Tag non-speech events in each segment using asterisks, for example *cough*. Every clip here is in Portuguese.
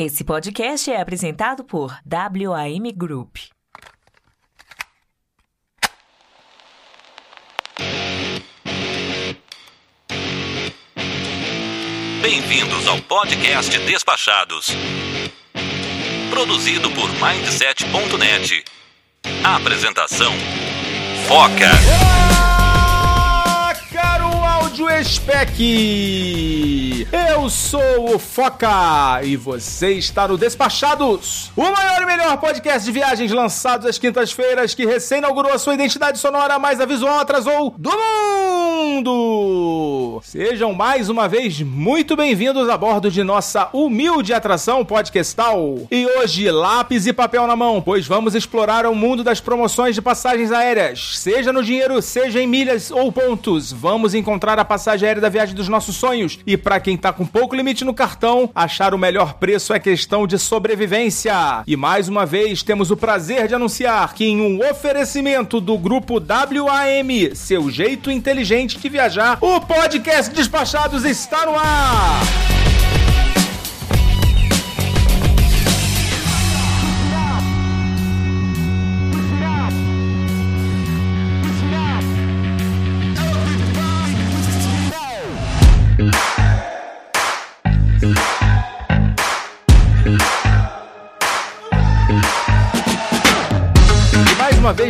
Esse podcast é apresentado por WAM Group. Bem-vindos ao podcast Despachados. Produzido por Mindset.net. Apresentação: Foca. Áudio spec! Eu sou o Foca e você está no Despachados, o maior e melhor podcast de viagens lançados às quintas-feiras que recém inaugurou a sua identidade sonora, mas a visual atrasou do mundo! Sejam mais uma vez muito bem-vindos a bordo de nossa humilde atração podcastal. E hoje, lápis e papel na mão, pois vamos explorar o mundo das promoções de passagens aéreas, seja no dinheiro, seja em milhas ou pontos. Vamos encontrar a passagem aérea da viagem dos nossos sonhos. E para quem tá com pouco limite no cartão, achar o melhor preço é questão de sobrevivência. E mais uma vez, temos o prazer de anunciar que em um oferecimento do grupo WAM, seu jeito inteligente de viajar, o podcast Despachados está no ar.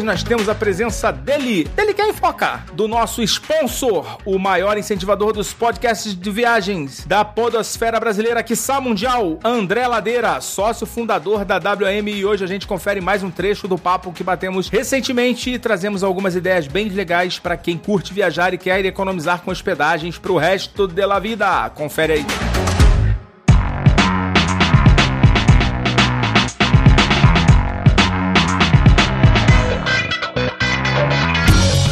Nós temos a presença dele, dele quem foca, do nosso sponsor, o maior incentivador dos podcasts de viagens da podosfera brasileira, quiçá mundial, André Ladeira, sócio fundador da WM e hoje a gente confere mais um trecho do papo que batemos recentemente e trazemos algumas ideias bem legais para quem curte viajar e quer economizar com hospedagens para o resto da vida. Confere aí.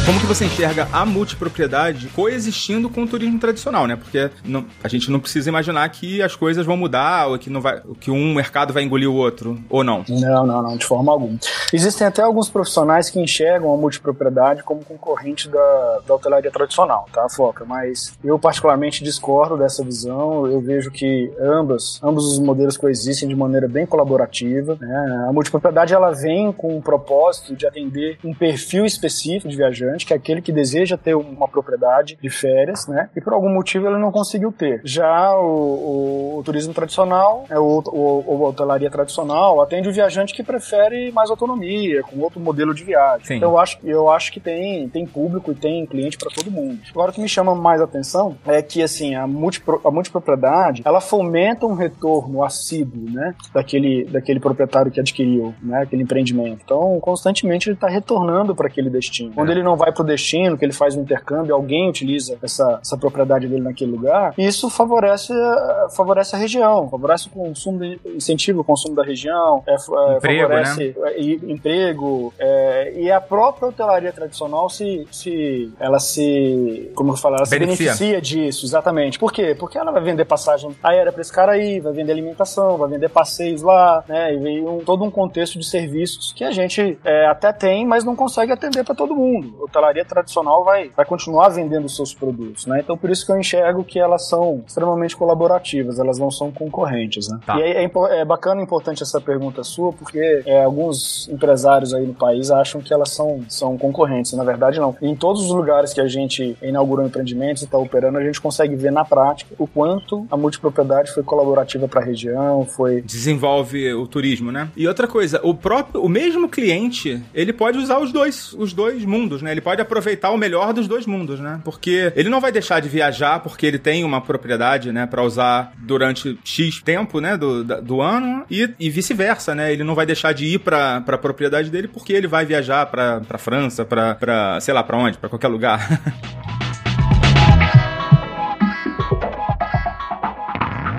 Como que você enxerga a multipropriedade coexistindo com o turismo tradicional, né? Porque não- a gente não precisa imaginar que as coisas vão mudar ou que, não vai, que um mercado vai engolir o outro, ou não. Não, não, não, de forma alguma. Existem até alguns profissionais que enxergam a multipropriedade como concorrente da, da hotelaria tradicional, tá, Foca? Mas eu particularmente discordo dessa visão. Eu vejo que ambas, ambos os modelos coexistem de maneira bem colaborativa. Né? A multipropriedade ela vem com o propósito de atender um perfil específico de viajante, que é aquele que deseja ter uma propriedade de férias, né? E por algum motivo ele não conseguiu ter. Já o, o- o turismo tradicional, é o, o, o a hotelaria tradicional, atende o viajante que prefere mais autonomia, com outro modelo de viagem. Sim. Então eu acho, eu acho que tem, tem público e tem cliente para todo mundo. Agora o que me chama mais atenção é que assim a, multipro, a multipropriedade ela fomenta um retorno assíduo, né? Daquele, daquele proprietário que adquiriu, né? Aquele empreendimento. Então constantemente ele está retornando para aquele destino. Quando ele não vai para o destino, que ele faz um intercâmbio, alguém utiliza essa, essa propriedade dele naquele lugar, isso favorece, eh, favorece a região, favorece o consumo, de, incentiva o consumo da região, é, é, Emprego, favorece é, e- emprego, é, e a própria hotelaria tradicional se, se ela se, como eu falo, ela se Beneficia. beneficia disso, exatamente. Por quê? Porque ela vai vender passagem aérea para esse cara aí, vai vender alimentação, vai vender passeios lá, né, e vem um- todo um contexto de serviços que a gente é, até tem, mas não consegue atender para todo mundo. A hotelaria tradicional vai, vai continuar vendendo seus produtos, né? Então por isso que eu enxergo que elas são extremamente colaborativas, elas não são concorrentes, né? Tá. E é, é é bacana e importante essa pergunta sua, porque é, alguns empresários aí no país acham que elas são, são concorrentes, na verdade não. Em todos os lugares que a gente inaugurou empreendimentos e está operando, a gente consegue ver na prática o quanto a multipropriedade foi colaborativa para a região, foi Desenvolve o turismo, né? E outra coisa, o próprio, o mesmo cliente, ele pode usar os dois, os dois mundos, né? Ele pode aproveitar o melhor dos dois mundos, né? Porque ele não vai deixar de viajar porque ele tem uma propriedade, né, para usar durante X tempo, né, do, do ano e, e vice-versa, né? Ele não vai deixar de ir pra, pra propriedade dele porque ele vai viajar pra França, pra, sei lá, pra onde, pra qualquer lugar. *laughs*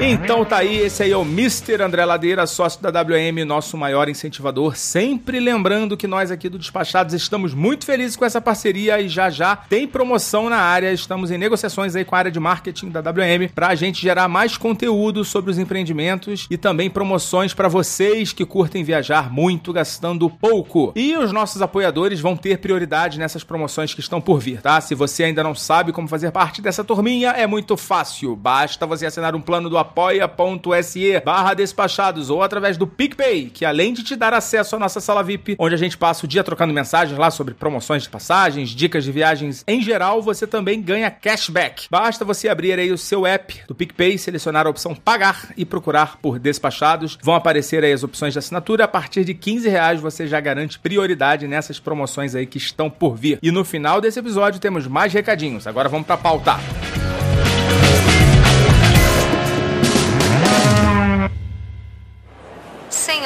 Então tá aí, esse aí é o Mr. André Ladeira, sócio da WM, nosso maior incentivador. Sempre lembrando que nós aqui do Despachados estamos muito felizes com essa parceria e já já tem promoção na área. Estamos em negociações aí com a área de marketing da WM pra gente gerar mais conteúdo sobre os empreendimentos e também promoções pra vocês que curtem viajar muito gastando pouco. E os nossos apoiadores vão ter prioridade nessas promoções que estão por vir, tá? Se você ainda não sabe como fazer parte dessa turminha, é muito fácil. Basta você assinar um plano do apoia.se barra despachados ou através do PicPay, que além de te dar acesso à nossa sala VIP, onde a gente passa o dia trocando mensagens lá sobre promoções de passagens, dicas de viagens em geral, você também ganha cashback. Basta você abrir aí o seu app do PicPay, selecionar a opção pagar e procurar por despachados. Vão aparecer aí as opções de assinatura. A partir de 15 reais você já garante prioridade nessas promoções aí que estão por vir. E no final desse episódio temos mais recadinhos. Agora vamos pra pauta.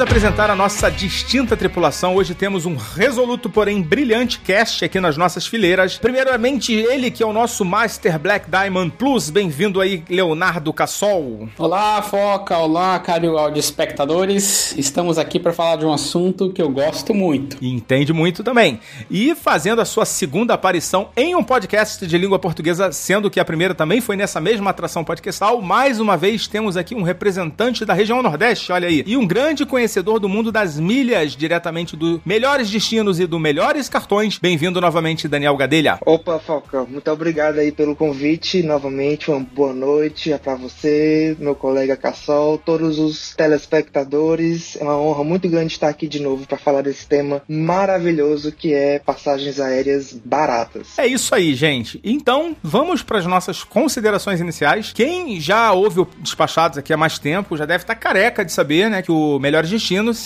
Vamos apresentar a nossa distinta tripulação. Hoje temos um resoluto, porém brilhante cast aqui nas nossas fileiras. Primeiramente, ele que é o nosso Master Black Diamond Plus. Bem-vindo aí, Leonardo Cassol. Olá, Foca. Olá, caro áudio espectadores. Estamos aqui para falar de um assunto que eu gosto muito. E entende muito também. E fazendo a sua segunda aparição em um podcast de língua portuguesa, sendo que a primeira também foi nessa mesma atração podcastal, mais uma vez temos aqui um representante da região Nordeste, olha aí, e um grande conhecedor do mundo das milhas, diretamente do Melhores Destinos e do Melhores Cartões. Bem-vindo novamente, Daniel Gadelha. Opa, Falcão, muito obrigado aí pelo convite. Novamente, uma boa noite para você, meu colega Cassol, todos os telespectadores. É uma honra muito grande estar aqui de novo para falar desse tema maravilhoso que é passagens aéreas baratas. É isso aí, gente. Então, vamos para as nossas considerações iniciais. Quem já ouve o Despachados aqui há mais tempo já deve estar careca de saber, né, que o Melhor Melhores Destinos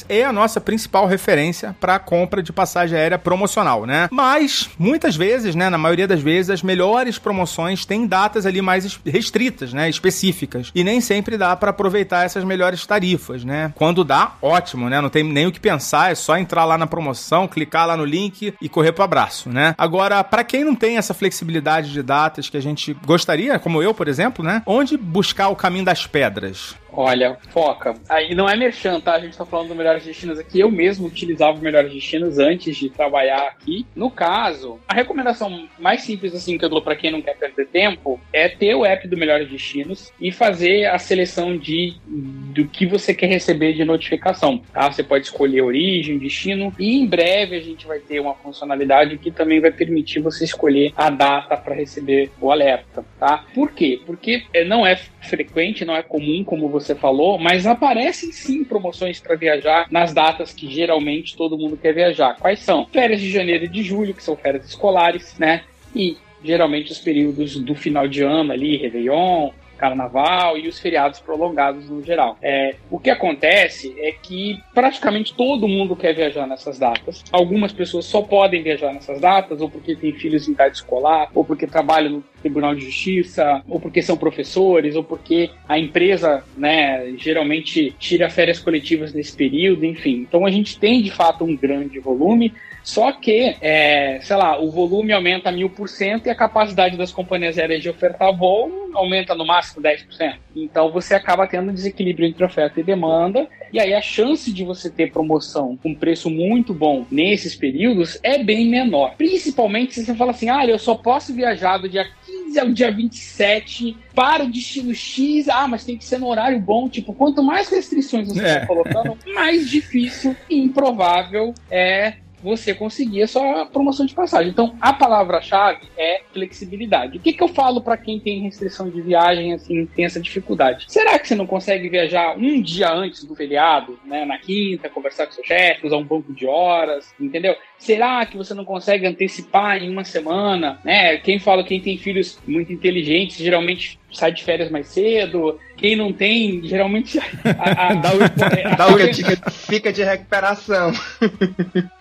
é a nossa principal referência para a compra de passagem aérea promocional, né? Mas, muitas vezes, né, na maioria das vezes, as melhores promoções têm datas ali mais restritas, né, específicas. E nem sempre dá para aproveitar essas melhores tarifas, né? Quando dá, ótimo, né? Não tem nem o que pensar, é só entrar lá na promoção, clicar lá no link e correr pro abraço, né? Agora, para quem não tem essa flexibilidade de datas que a gente gostaria, como eu, por exemplo, né? Onde buscar o caminho das pedras? Olha, foca. Aí não é merchan, tá? A gente tá falando do Melhores Destinos aqui. Eu mesmo utilizava o Melhores Destinos antes de trabalhar aqui. No caso, a recomendação mais simples assim que eu dou para quem não quer perder tempo é ter o app do Melhores Destinos e fazer a seleção de do que você quer receber de notificação, tá? Você pode escolher origem, destino e em breve a gente vai ter uma funcionalidade que também vai permitir você escolher a data para receber o alerta, tá? Por quê? Porque não é frequente, não é comum como você você falou, mas aparecem sim promoções para viajar nas datas que geralmente todo mundo quer viajar. Quais são? Férias de janeiro e de julho, que são férias escolares, né? E geralmente os períodos do final de ano ali, Réveillon, carnaval e os feriados prolongados no geral. É, o que acontece é que praticamente todo mundo quer viajar nessas datas. Algumas pessoas só podem viajar nessas datas, ou porque têm filhos em idade escolar, ou porque trabalham no Tribunal de Justiça, ou porque são professores, ou porque a empresa, né, geralmente tira férias coletivas nesse período, enfim. Então a gente tem de fato um grande volume. Só que, é, sei lá, o volume aumenta mil por cento e a capacidade das companhias aéreas de ofertar voo aumenta no máximo 10%. Então você acaba tendo um desequilíbrio entre oferta e demanda, e aí a chance de você ter promoção com preço muito bom nesses períodos é bem menor. Principalmente se você fala assim, ah, eu só posso viajar do dia 15 ao dia 27 para o destino X, ah, mas tem que ser no horário bom. Tipo, quanto mais restrições você está é. colocando, mais difícil e improvável é você conseguir a sua promoção de passagem. Então, a palavra-chave é flexibilidade. O que, que eu falo para quem tem restrição de viagem, assim, tem essa dificuldade? Será que você não consegue viajar um dia antes do feriado, né, na quinta, conversar com seu chefe, usar um banco de horas, entendeu? Será que você não consegue antecipar em uma semana, né? Quem fala, quem tem filhos muito inteligentes, geralmente sai de férias mais cedo. Quem não tem, geralmente. A, *laughs* a, dá o, *laughs* dá o fica, fica de recuperação.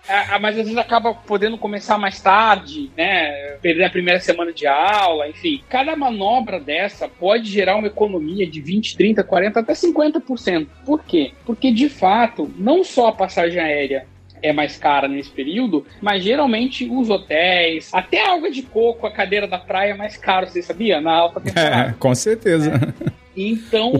A, *laughs* mas às vezes acaba podendo começar mais tarde, né? Perder a primeira semana de aula, enfim. Cada manobra dessa pode gerar uma economia de 20, 30, 40, até 50%. Por quê? Porque de fato, não só a passagem aérea é mais cara nesse período, mas geralmente os hotéis, até a água de coco, a cadeira da praia é mais caro, você sabia? Na alta *laughs* temporada. É, com certeza. Então,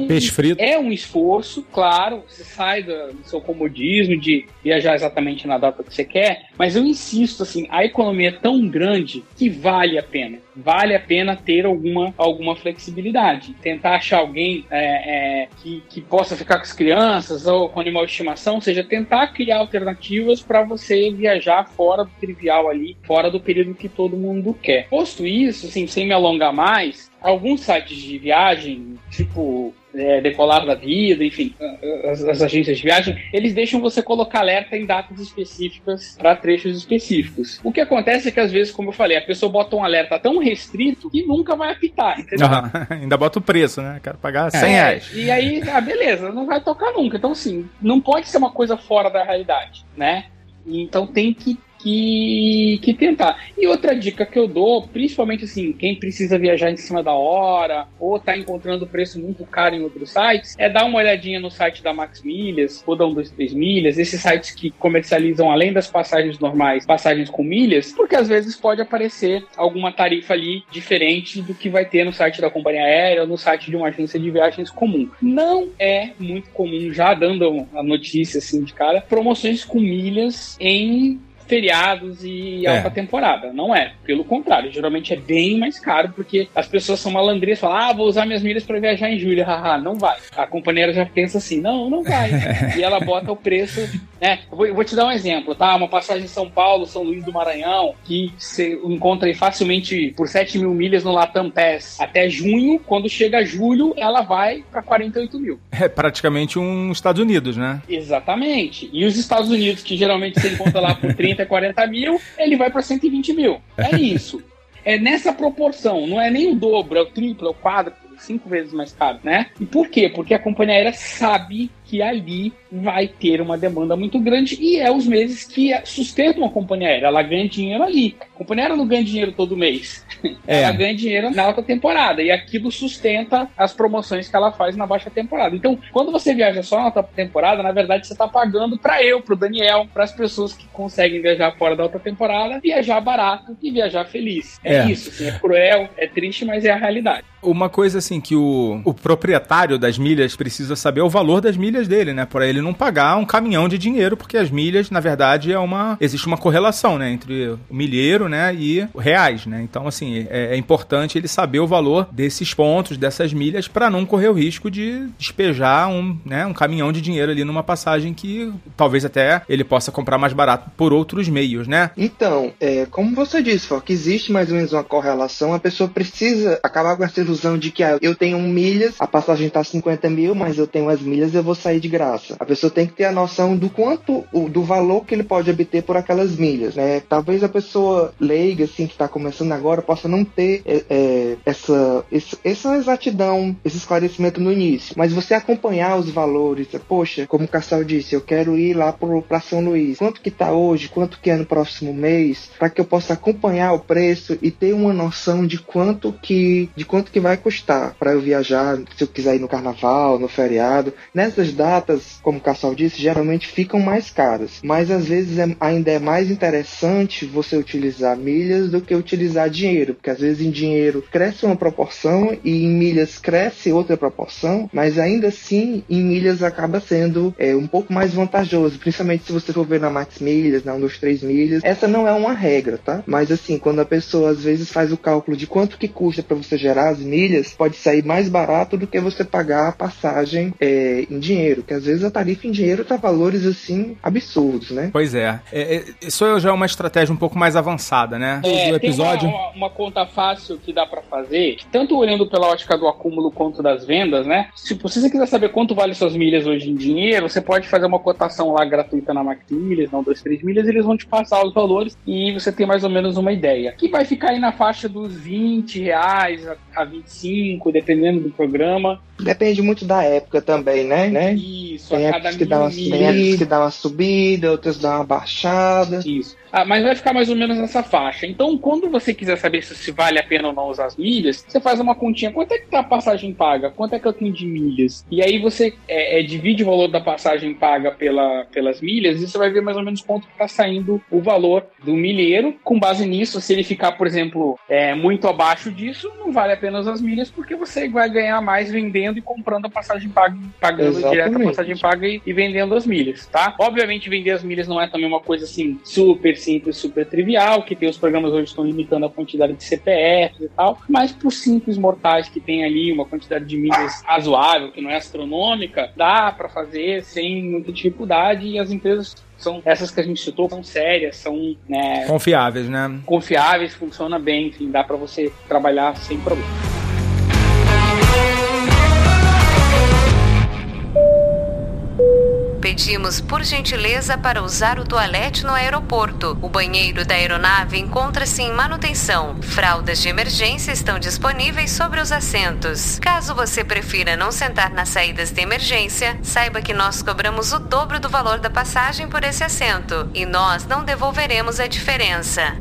é um esforço, claro, você sai do, do seu comodismo de viajar exatamente na data que você quer, mas eu insisto, assim, a economia é tão grande que vale a pena. Vale a pena ter alguma, alguma flexibilidade. Tentar achar alguém é, é, que, que possa ficar com as crianças ou com animal de estimação, ou seja, tentar criar alternativas para você viajar fora do trivial ali, fora do período que todo mundo quer. Posto isso, assim, sem me alongar mais, alguns sites de viagem, tipo é, Decolar da Vida, enfim, as, as agências de viagem, eles deixam você colocar alerta em datas específicas para trechos específicos. O que acontece é que às vezes, como eu falei, a pessoa bota um alerta tão restrito que nunca vai apitar, entendeu? *laughs* Ainda bota o preço, né? Quero pagar 100 É, reais. E aí, ah, beleza, não vai tocar nunca. Então, assim, não pode ser uma coisa fora da realidade, né? Então tem que, que, que tentar. E outra dica que eu dou, principalmente assim, quem precisa viajar em cima da hora ou tá encontrando preço muito caro em outros sites, é dar uma olhadinha no site da Max Milhas ou da 123 Milhas, esses sites que comercializam além das passagens normais, passagens com milhas, porque às vezes pode aparecer alguma tarifa ali diferente do que vai ter no site da companhia aérea ou no site de uma agência de viagens comum. Não é muito comum, já dando a notícia assim de cara, promoções com milhas em feriados e É. alta temporada. Não é. Pelo contrário, geralmente é bem mais caro, porque as pessoas são malandrinhas, falam, ah, vou usar minhas milhas para viajar em julho, *laughs* haha, não vai. A companheira já pensa assim, não, não vai. *laughs* e ela bota o preço, né? Eu vou, eu vou te dar um exemplo, tá? Uma passagem São Paulo, São Luís do Maranhão, que você encontra aí facilmente por 7 mil milhas no Latam Pass até junho, quando chega julho, ela vai para 48 mil. É praticamente um Estados Unidos, né? Exatamente. E os Estados Unidos, que geralmente você encontra lá por 30, *laughs* 40 mil, ele vai para 120 mil. É *laughs* isso. É nessa proporção, não é nem o dobro, é o triplo, é o quádruplo, cinco vezes mais caro, né? E por quê? Porque a companhia aérea sabe que ali vai ter uma demanda muito grande e é os meses que sustentam a companhia aérea. Ela ganha dinheiro ali. A companhia aérea não ganha dinheiro todo mês. *laughs* É. Ela ganha dinheiro na alta temporada e aquilo sustenta as promoções que ela faz na baixa temporada. Então, quando você viaja só na alta temporada, na verdade você está pagando para eu, para o Daniel, para as pessoas que conseguem viajar fora da alta temporada, viajar barato e viajar feliz. É, É. isso, assim, é cruel, é triste, mas é a realidade. Uma coisa assim que o, o proprietário das milhas precisa saber é o valor das milhas dele, né? Para ele não pagar um caminhão de dinheiro, porque as milhas, na verdade, é uma existe uma correlação, né, entre o milheiro, né, e reais, né? Então, assim, é, é importante ele saber o valor desses pontos, dessas milhas, para não correr o risco de despejar um, né, um caminhão de dinheiro ali numa passagem que talvez até ele possa comprar mais barato por outros meios, né? Então, é, como você disse, Foca, existe mais ou menos uma correlação. A pessoa precisa acabar com essa ilusão de que ah, eu tenho milhas, a passagem tá 50 mil, mas eu tenho as milhas eu vou sair de graça. A pessoa tem que ter a noção do quanto, do valor que ele pode obter por aquelas milhas, né? Talvez a pessoa leiga, assim, que tá começando agora, possa não ter é, é, essa, essa exatidão, esse esclarecimento no início. Mas você acompanhar os valores, poxa, como o Cassal disse, eu quero ir lá pro, pra São Luís. Quanto que tá hoje? Quanto que é no próximo mês? Para que eu possa acompanhar o preço e ter uma noção de quanto que de quanto que vai custar para eu viajar, se eu quiser ir no carnaval, no feriado. Nessas datas, como o Cassal disse, geralmente ficam mais caras, mas às vezes é- ainda é mais interessante você utilizar milhas do que utilizar dinheiro, porque às vezes em dinheiro cresce uma proporção e em milhas cresce outra proporção, mas ainda assim em milhas acaba sendo é, um pouco mais vantajoso, principalmente se você for ver na Max Milhas, na 1, 2, 3 milhas. Essa não é uma regra, tá? Mas assim, quando a pessoa às vezes faz o cálculo de quanto que custa para você gerar as milhas, pode sair mais barato do que você pagar a passagem é, em dinheiro, que às vezes a tarifa em dinheiro tá valores assim absurdos, né? Pois é. É, é, Isso já é uma estratégia um pouco mais avançada, né? É, do tem episódio. uma, uma- uma conta fácil que dá pra fazer, que tanto olhando pela ótica do acúmulo quanto das vendas, né? Se você quiser saber quanto vale suas milhas hoje em dinheiro, você pode fazer uma cotação lá gratuita na Max Milhas, não 2, 3 milhas, eles vão te passar os valores e você tem mais ou menos uma ideia. Que vai ficar aí na faixa dos 20 reais a, a 25, dependendo do programa. Depende muito da época também, né? né? Isso, tem a cada épocas que dá uma, tem que dá uma subida, outras dá uma baixada. Isso. Ah, mas vai ficar mais ou menos nessa faixa. Então, quando você quiser saber se, se vale a pena ou não usar as milhas, você faz uma continha. Quanto é que tá a passagem paga? Quanto é que eu tenho de milhas? E aí você é, é, divide o valor da passagem paga pela, pelas milhas e você vai ver mais ou menos quanto está saindo o valor do milheiro. Com base nisso, se ele ficar, por exemplo, é, muito abaixo disso, não vale a pena usar as milhas porque você vai ganhar mais vendendo e comprando a passagem paga, pagando Exatamente. direto a passagem paga e, e vendendo as milhas, tá? Obviamente, vender as milhas não é também uma coisa assim super simples, super trivial, que tem os programas hoje estão limitando a quantidade de CPFs e tal, mas por simples mortais que tem ali uma quantidade de milhas razoável, que não é astronômica, dá para fazer sem muita dificuldade e as empresas são essas que a gente citou, são sérias, são né, Confiáveis, né? confiáveis, funciona bem, enfim, dá para você trabalhar sem problema. Pedimos por gentileza para usar o toalete no aeroporto. O banheiro da aeronave encontra-se em manutenção. Fraldas de emergência estão disponíveis sobre os assentos. Caso você prefira não sentar nas saídas de emergência, saiba que nós cobramos o dobro do valor da passagem por esse assento e nós não devolveremos a diferença.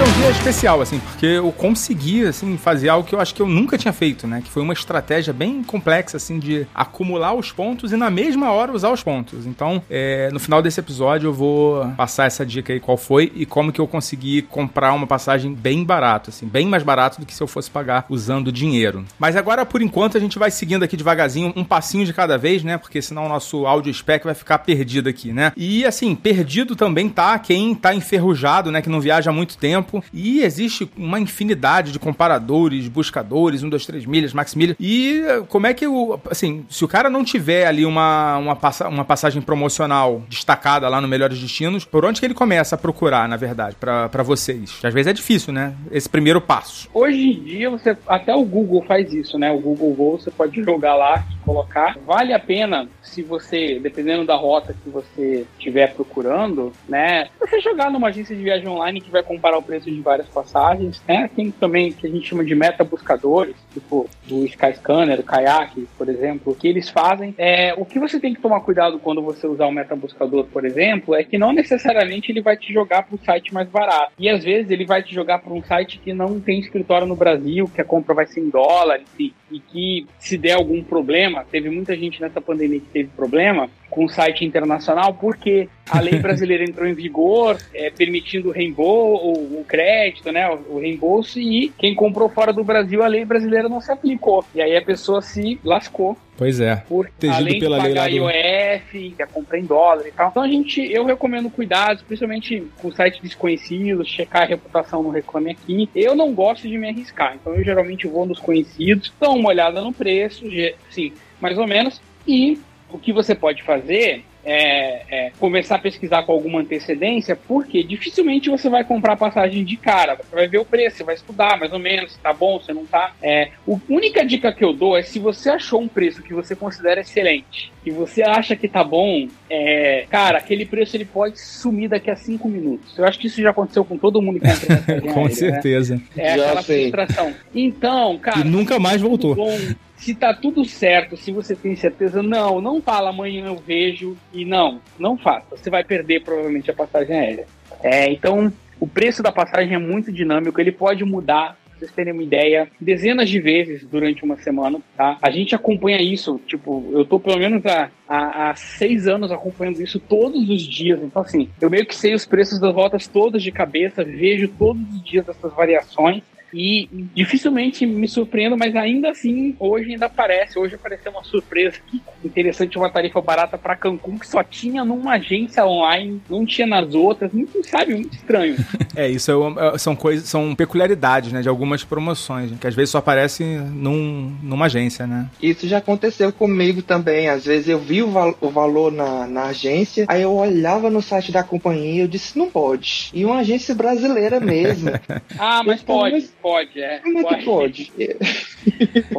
É um dia especial, assim, porque eu consegui, assim, fazer algo que eu acho que eu nunca tinha feito, né? Que foi uma estratégia bem complexa, assim, de acumular os pontos e na mesma hora usar os pontos. Então, é, no final desse episódio eu vou passar essa dica aí, qual foi e como que eu consegui comprar uma passagem bem barato, assim, bem mais barato do que se eu fosse pagar usando dinheiro. Mas agora, por enquanto, a gente vai seguindo aqui devagarzinho, um passinho de cada vez, né? Porque senão o nosso áudio spec vai ficar perdido aqui, né? E, assim, perdido também tá quem tá enferrujado, né? Que não viaja há muito tempo. E existe uma infinidade de comparadores, buscadores, 1, 2, 3 milhas, max milhas. E eh, como é que o. Assim, se o cara não tiver ali uma, uma, passa, uma passagem promocional destacada lá no Melhores Destinos, por onde que ele começa a procurar, na verdade, pra vocês? Às vezes é difícil, né? Esse primeiro passo. Hoje em dia, você até o Google faz isso, né? O Google Go você pode jogar lá colocar. Vale a pena se você, dependendo da rota que você estiver procurando, né? Você jogar numa agência de viagem online que vai comparar o preço de várias passagens? Tem também que a gente chama de meta buscadores, tipo o Skyscanner, o Kayak, por exemplo, que eles fazem. É, o que você tem que tomar cuidado quando você usar o meta buscador, por exemplo, é que não necessariamente ele vai te jogar para o site mais barato. E às vezes ele vai te jogar para um site que não tem escritório no Brasil, que a compra vai ser em dólar, enfim, e que se der algum problema, teve muita gente nessa pandemia que teve problema com o site internacional, porque a lei *laughs* brasileira entrou em vigor, é, permitindo o reembolso, o, o crédito, né, o, o reembolso, e quem comprou fora do Brasil, a lei brasileira não se aplicou. E aí a pessoa se lascou Pois é. por Protegido além de pela lei pagar lá do- IOF, que é compra em dólar e tal. Então a gente, eu recomendo cuidados, principalmente com sites desconhecidos, checar a reputação no Reclame Aqui. Eu não gosto de me arriscar, então eu geralmente vou nos conhecidos, dou uma olhada no preço, sim, mais ou menos, e o que você pode fazer é, é começar a pesquisar com alguma antecedência, porque dificilmente você vai comprar passagem de cara. Você vai ver o preço, você vai estudar mais ou menos, se tá bom, se não tá. É, a única dica que eu dou é se você achou um preço que você considera excelente e você acha que tá bom, é, cara, aquele preço ele pode sumir daqui a cinco minutos. Eu acho que isso já aconteceu com todo mundo que entra *laughs* Com aérea, né? certeza. É Já aquela sei. frustração. Então, cara. E nunca mais voltou. bom, se tá tudo certo, se você tem certeza, não, não fala amanhã eu vejo e não, não faça. Você vai perder provavelmente a passagem aérea. É, então, o preço da passagem é muito dinâmico, ele pode mudar. Vocês terem uma ideia, dezenas de vezes durante uma semana, tá? A gente acompanha isso, tipo, eu tô pelo menos há, há, há seis anos acompanhando isso todos os dias. Então, assim, eu meio que sei os preços das rotas todas de cabeça, vejo todos os dias essas variações. E dificilmente me surpreendo, mas ainda assim, hoje ainda aparece. Hoje apareceu uma surpresa aqui. Interessante, uma tarifa barata para Cancún que só tinha numa agência online, não tinha nas outras. Muito, sabe, muito estranho. *laughs* É, isso é uma- são coisas, são peculiaridades, né, de algumas promoções, que às vezes só aparece num, numa agência, né? Isso já aconteceu comigo também. Às vezes eu vi o, val- o valor na, na agência, aí eu olhava no site da companhia e eu disse, não pode. E uma agência brasileira mesmo. *laughs* Ah, mas pode, mas- pode, é. Como é que pode? Pode, *laughs*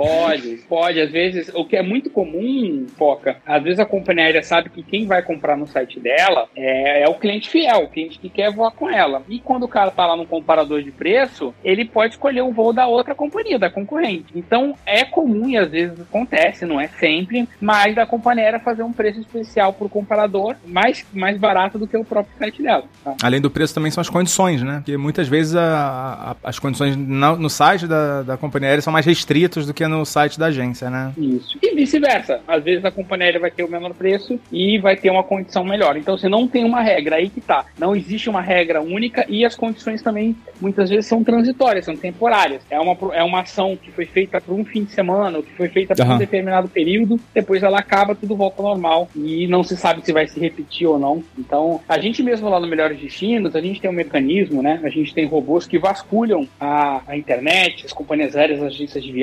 pode. Às vezes, o que é muito comum, Foca, às vezes a companhia aérea sabe que quem vai comprar no site dela é, é o cliente fiel, o cliente que quer voar com ela. E quando o cara tá lá no comparador de preço, ele pode escolher o voo da outra companhia, da concorrente. Então, é comum e às vezes acontece, não é sempre, mas da companhia aérea fazer um preço especial pro comparador mais, mais barato do que o próprio site dela. Tá? Além do preço, também são as condições, né? Porque muitas vezes a, a, as condições no, no site da, da companhia aérea são mais restritas do que no site da agência, né? Isso. E vice-versa. Às vezes a companhia aérea vai ter o menor preço e vai ter uma condição melhor. Então você não tem uma regra, aí que tá. Não existe uma regra única e as condições também muitas vezes são transitórias, são temporárias. É uma, é uma ação que foi feita por um fim de semana, ou que foi feita por uhum. um determinado período, depois ela acaba, tudo volta ao normal e não se sabe se vai se repetir ou não. Então, a gente mesmo lá no Melhores Destinos, a gente tem um mecanismo, né? A gente tem robôs que vasculham a, a internet, as companhias aéreas, as agências de viagem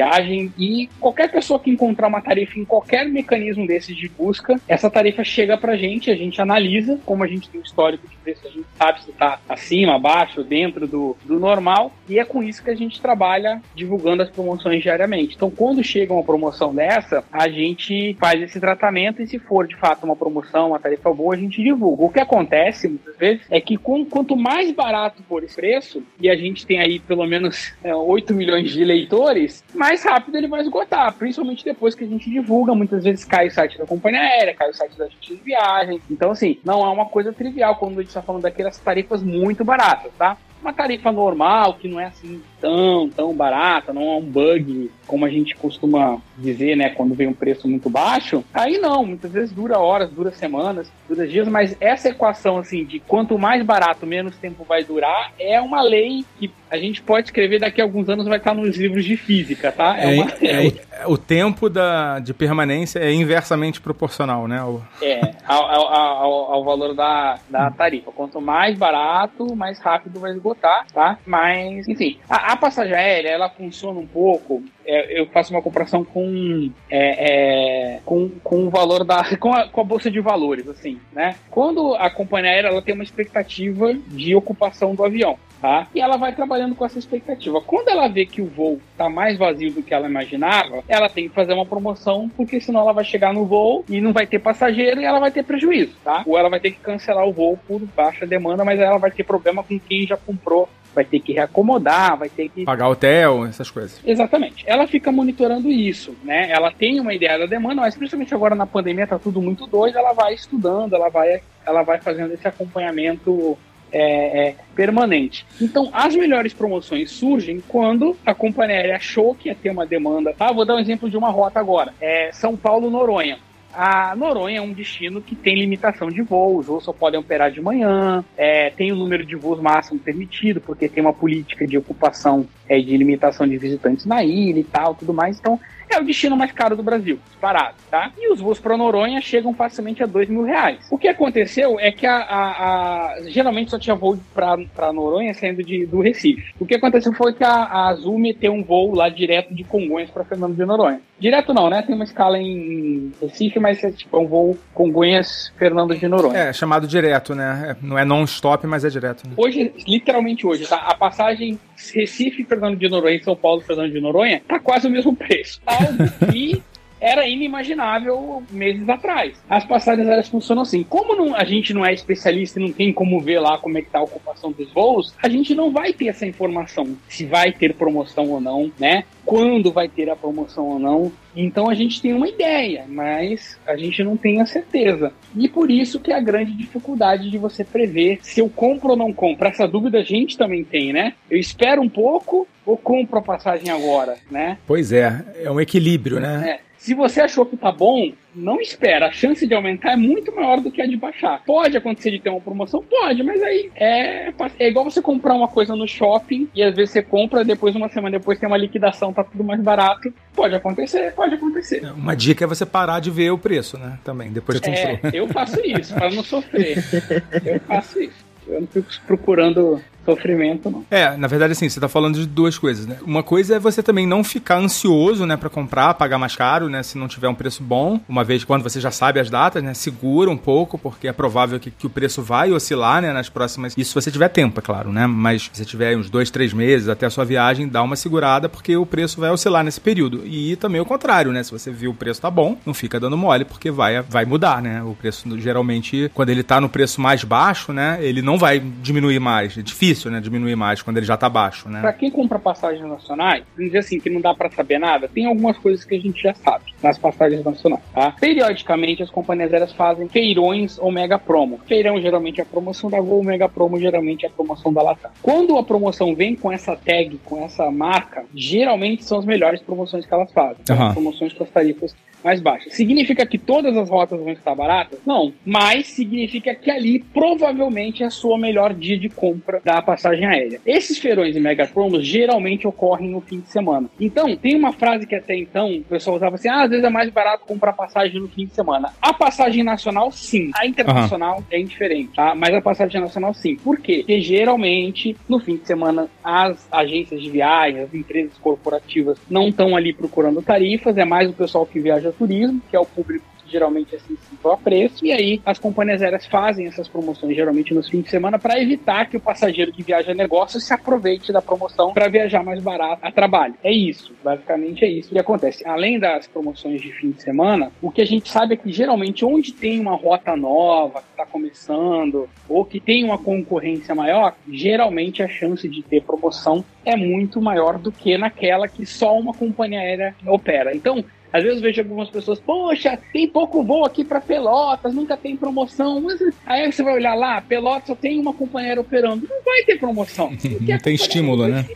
e qualquer pessoa que encontrar uma tarifa em qualquer mecanismo desses de busca, essa tarifa chega pra gente, a gente analisa, como a gente tem histórico de preço, a gente sabe se está acima, abaixo, dentro do, do normal, e é com isso que a gente trabalha divulgando as promoções diariamente. Então, quando chega uma promoção dessa, a gente faz esse tratamento e se for de fato uma promoção, uma tarifa boa, a gente divulga. O que acontece muitas vezes é que com, quanto mais barato for esse preço, e a gente tem aí pelo menos é, 8 milhões de leitores, mais rápido ele vai esgotar, principalmente depois que a gente divulga. Muitas vezes cai o site da companhia aérea, cai o site da gente de viagem. Então, assim, não é uma coisa trivial quando a gente está falando daquelas tarifas muito baratas, tá? Uma tarifa normal, que não é assim tão, tão barata, não é um bug, como a gente costuma dizer, né, quando vem um preço muito baixo, aí não, muitas vezes dura horas, dura semanas, dura dias, mas essa equação, assim, de quanto mais barato, menos tempo vai durar, é uma lei que a gente pode escrever daqui a alguns anos vai estar nos livros de física, tá? É, é, uma... é o tempo da, de permanência é inversamente proporcional, né? O... É, ao, ao, ao, valor da, da tarifa. Quanto mais barato, mais rápido vai esgotar, tá? Mas, enfim, a, a passagem aérea, ela funciona um pouco é, eu faço uma comparação com, é, é, com, com o valor da. *laughs* Com a, com a bolsa de valores, assim, né? Quando a companhia aérea ela tem uma expectativa de ocupação do avião. Tá? E ela vai trabalhando com essa expectativa. Quando ela vê que o voo está mais vazio do que ela imaginava, ela tem que fazer uma promoção, porque senão ela vai chegar no voo e não vai ter passageiro e ela vai ter prejuízo, tá? Ou ela vai ter que cancelar o voo por baixa demanda, mas ela vai ter problema com quem já comprou vai ter que reacomodar, vai ter que. Pagar hotel, essas coisas. Exatamente. Ela fica monitorando isso, né? Ela tem uma ideia da demanda, mas principalmente agora na pandemia tá tudo muito doido, ela vai estudando, ela vai, ela vai fazendo esse acompanhamento é, é, permanente. Então, as melhores promoções surgem quando a companhia aérea achou que ia ter uma demanda. Ah, vou dar um exemplo de uma rota agora. É São Paulo-Noronha. A Noronha é um destino que tem limitação de voos, os voos só podem operar de manhã, é, tem o número de voos máximo permitido, porque tem uma política de ocupação é, de limitação de visitantes na ilha e tal, tudo mais. Então, é o destino mais caro do Brasil, disparado, tá? E os voos para Noronha chegam facilmente a dois mil reais. O que aconteceu é que a, a, a geralmente só tinha voo para Noronha saindo de, do Recife. O que aconteceu foi que a, a Azul meteu um voo lá direto de Congonhas para Fernando de Noronha. Direto não, né? Tem uma escala em Recife, mas é tipo é um voo Congonhas Fernando de Noronha. É, chamado direto, né? É, não é non-stop, mas é direto. Né? Hoje, literalmente hoje, tá? A passagem Recife Fernando de Noronha e São Paulo Fernando de Noronha tá quase o mesmo preço. Tá? Algo que era inimaginável meses atrás. As passagens aéreas funcionam assim. Como não, a gente não é especialista e não tem como ver lá como é que tá a ocupação dos voos, a gente não vai ter essa informação se vai ter promoção ou não, né? Quando vai ter a promoção ou não. Então a gente tem uma ideia, mas a gente não tem a certeza. E por isso que é a grande dificuldade de você prever se eu compro ou não compro. Essa dúvida a gente também tem, né? Eu espero um pouco ou compro a passagem agora, né? Pois é, é um equilíbrio, né? É. Se você achou que tá bom, não espera. A chance de aumentar é muito maior do que a de baixar. Pode acontecer de ter uma promoção? Pode, mas aí é, é igual você comprar uma coisa no shopping e às vezes você compra, depois, uma semana depois, tem uma liquidação, tá tudo mais barato. Pode acontecer, pode acontecer. É, uma dica é você parar de ver o preço, né? Também, depois de é, Eu faço isso, para não sofrer. *laughs* Eu faço isso. Eu não fico procurando Sofrimento não. É, na verdade, assim, você tá falando de duas coisas, né? Uma coisa é você também não ficar ansioso, né, para comprar, pagar mais caro, né, se não tiver um preço bom. Uma vez quando você já sabe as datas, né, segura um pouco, porque é provável que, que o preço vai oscilar, né, nas próximas. Isso se você tiver tempo, é claro, né? Mas se você tiver uns dois, três meses até a sua viagem, dá uma segurada, porque o preço vai oscilar nesse período. E também o contrário, né? Se você viu o preço tá bom, não fica dando mole, porque vai, vai mudar, né? O preço, geralmente, quando ele tá no preço mais baixo, né, ele não vai diminuir mais. É difícil, né, diminuir mais quando ele já tá baixo, né? Pra quem compra passagens nacionais, vamos dizer assim, que não dá para saber nada, tem algumas coisas que a gente já sabe nas passagens nacionais, tá? Periodicamente, as companhias aéreas fazem feirões ou mega promo. Feirão geralmente é a promoção da Gol, mega promo geralmente é a promoção da Latam. Quando a promoção vem com essa tag, com essa marca, geralmente são as melhores promoções que elas fazem. Uhum. As promoções com as tarifas mais baixa. Significa que todas as rotas vão estar baratas? Não. Mas significa que ali provavelmente é a sua melhor dia de compra da passagem aérea. Esses feirões e mega promos geralmente ocorrem no fim de semana. Então, tem uma frase que até então o pessoal usava assim: ah, às vezes é mais barato comprar passagem no fim de semana. A passagem nacional, sim. A internacional uhum. é indiferente, tá? Mas a passagem nacional, sim. Por quê? Porque geralmente no fim de semana as agências de viagem, as empresas corporativas não estão ali procurando tarifas, é mais o pessoal que viaja turismo, que é o público geralmente é sensível preço, e aí as companhias aéreas fazem essas promoções geralmente nos fins de semana para evitar que o passageiro que viaja negócio se aproveite da promoção para viajar mais barato a trabalho. É isso, basicamente é isso que acontece. Além das promoções de fim de semana, o que a gente sabe é que geralmente onde tem uma rota nova que está começando ou que tem uma concorrência maior, geralmente a chance de ter promoção é muito maior do que naquela que só uma companhia aérea opera. Então, às vezes eu vejo algumas pessoas, poxa, tem pouco voo aqui para Pelotas, nunca tem promoção. Mas aí você vai olhar lá, Pelotas só tem uma companheira operando. Não vai ter promoção. *laughs* não tem estímulo, né?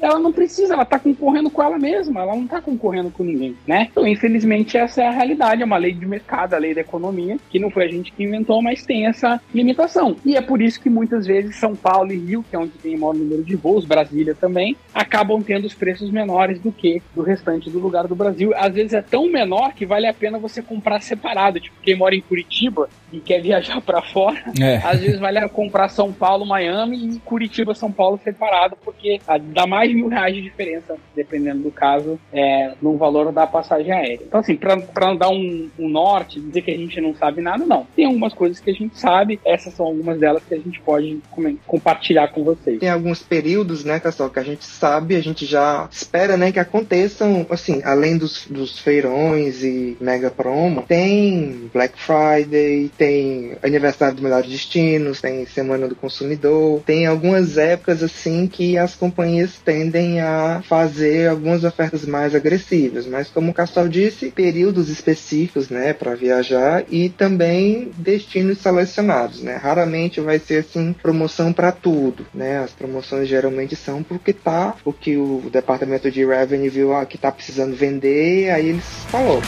Ela não precisa, ela tá concorrendo com ela mesma, ela não tá concorrendo com ninguém, né? Então, infelizmente, essa é a realidade, é uma lei de mercado, a lei da economia, que não foi a gente que inventou, mas tem essa limitação. E é por isso que muitas vezes São Paulo e Rio, que é onde tem o maior número de voos, Brasília também, acabam tendo os preços menores do que do restante do lugar do Brasil. Às vezes vezes é tão menor que vale a pena você comprar separado. Tipo, quem mora em Curitiba e quer viajar para fora, é. às vezes vale a comprar São Paulo, Miami e Curitiba, São Paulo separado, porque dá mais de mil reais de diferença, dependendo do caso, é, no valor da passagem aérea. Então, assim, para não dar um, um norte, dizer que a gente não sabe nada, não. Tem algumas coisas que a gente sabe, essas são algumas delas que a gente pode compartilhar com vocês. Tem alguns períodos, né, pessoal, que a gente sabe, a gente já espera, né, que aconteçam, assim, além dos, dos os feirões e mega promo, tem Black Friday, tem aniversário do melhores destinos, tem Semana do Consumidor, tem algumas épocas assim que as companhias tendem a fazer algumas ofertas mais agressivas, mas como o Castal disse, períodos específicos, né, para viajar e também destinos selecionados, né? Raramente vai ser assim promoção para tudo, né? As promoções geralmente são porque tá, porque o departamento de revenue viu ah, que tá precisando vender, aí eles falou.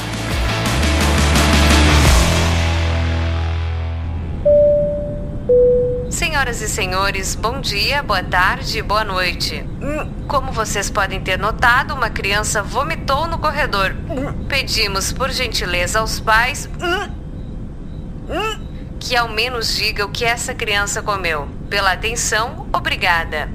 Senhoras e senhores, bom dia, boa tarde, boa noite. Hum, como vocês podem ter notado, uma criança vomitou no corredor. Hum, pedimos por gentileza aos pais hum, que ao menos diga o que essa criança comeu. Pela atenção, obrigada.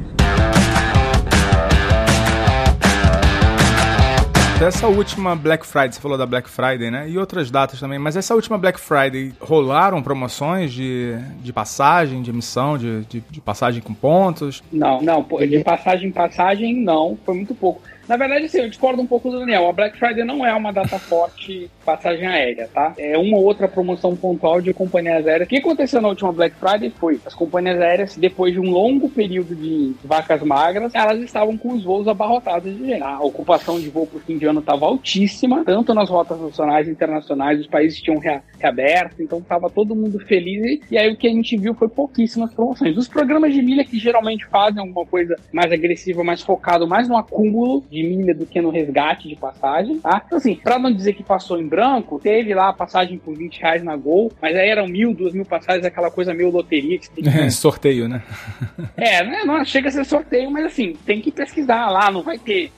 Essa última Black Friday, você falou da Black Friday, né? E outras datas também, mas essa última Black Friday rolaram promoções de, de passagem, de emissão, de, de, de passagem com pontos? Não, não, de passagem passagem não, foi muito pouco. Na verdade, assim, eu discordo um pouco do Daniel. A Black Friday não é uma data forte passagem aérea, tá? É uma outra promoção pontual de companhias aéreas. O que aconteceu na última Black Friday foi as companhias aéreas, depois de um longo período de vacas magras, elas estavam com os voos abarrotados de gente. A ocupação de voo por fim de ano estava altíssima, tanto nas rotas nacionais e internacionais, os países tinham reaberto, então estava todo mundo feliz. E aí o que a gente viu foi pouquíssimas promoções. Os programas de milha que geralmente fazem alguma coisa mais agressiva, mais focado mais no acúmulo de milha do que no resgate de passagem, tá? Então, assim, pra não dizer que passou em branco, teve lá a passagem por 20 reais na Gol, mas aí eram mil, duas mil passagens, aquela coisa meio loteria que tem que... sorteio, né? é, né? não chega a ser sorteio, mas assim, tem que pesquisar lá, não vai ter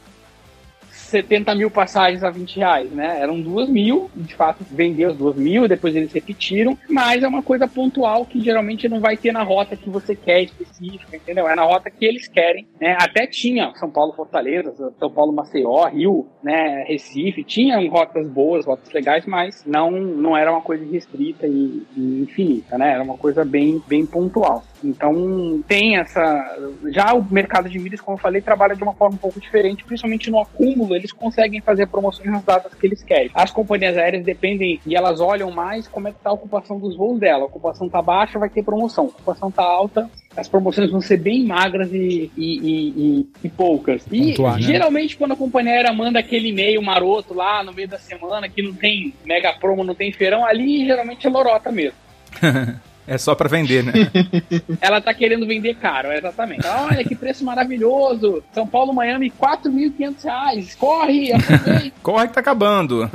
70 mil passagens a 20 reais, né? Eram duas mil, de fato vendeu as duas mil, depois eles repetiram, mas é uma coisa pontual que geralmente não vai ter na rota que você quer específica, entendeu? É na rota que eles querem, né? Até tinha São Paulo Fortaleza, São Paulo Maceió, Rio, né? Recife, tinham rotas boas, rotas legais, mas não, não era uma coisa restrita e, e infinita, né? Era uma coisa bem, bem pontual. Então tem essa. Já o mercado de milhas, como eu falei, trabalha de uma forma um pouco diferente, principalmente no acúmulo, eles conseguem fazer promoções nas datas que eles querem. As companhias aéreas dependem e elas olham mais como é que está a ocupação dos voos dela. A ocupação está baixa, vai ter promoção. A ocupação está alta, as promoções vão ser bem magras e, e, e, e poucas. E Pontuar, né? geralmente quando a companhia aérea manda aquele e-mail maroto lá no meio da semana que não tem mega promo, não tem feirão, ali geralmente é lorota mesmo. *laughs* É só pra vender, né? *laughs* Ela tá querendo vender caro, exatamente. Olha que preço maravilhoso! São Paulo, Miami, 4.500 reais. Corre, aproveita. *laughs* Corre que tá acabando.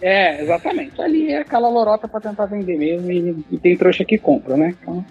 É, exatamente. Ali é aquela lorota pra tentar vender mesmo e, e tem trouxa que compra, né? Então,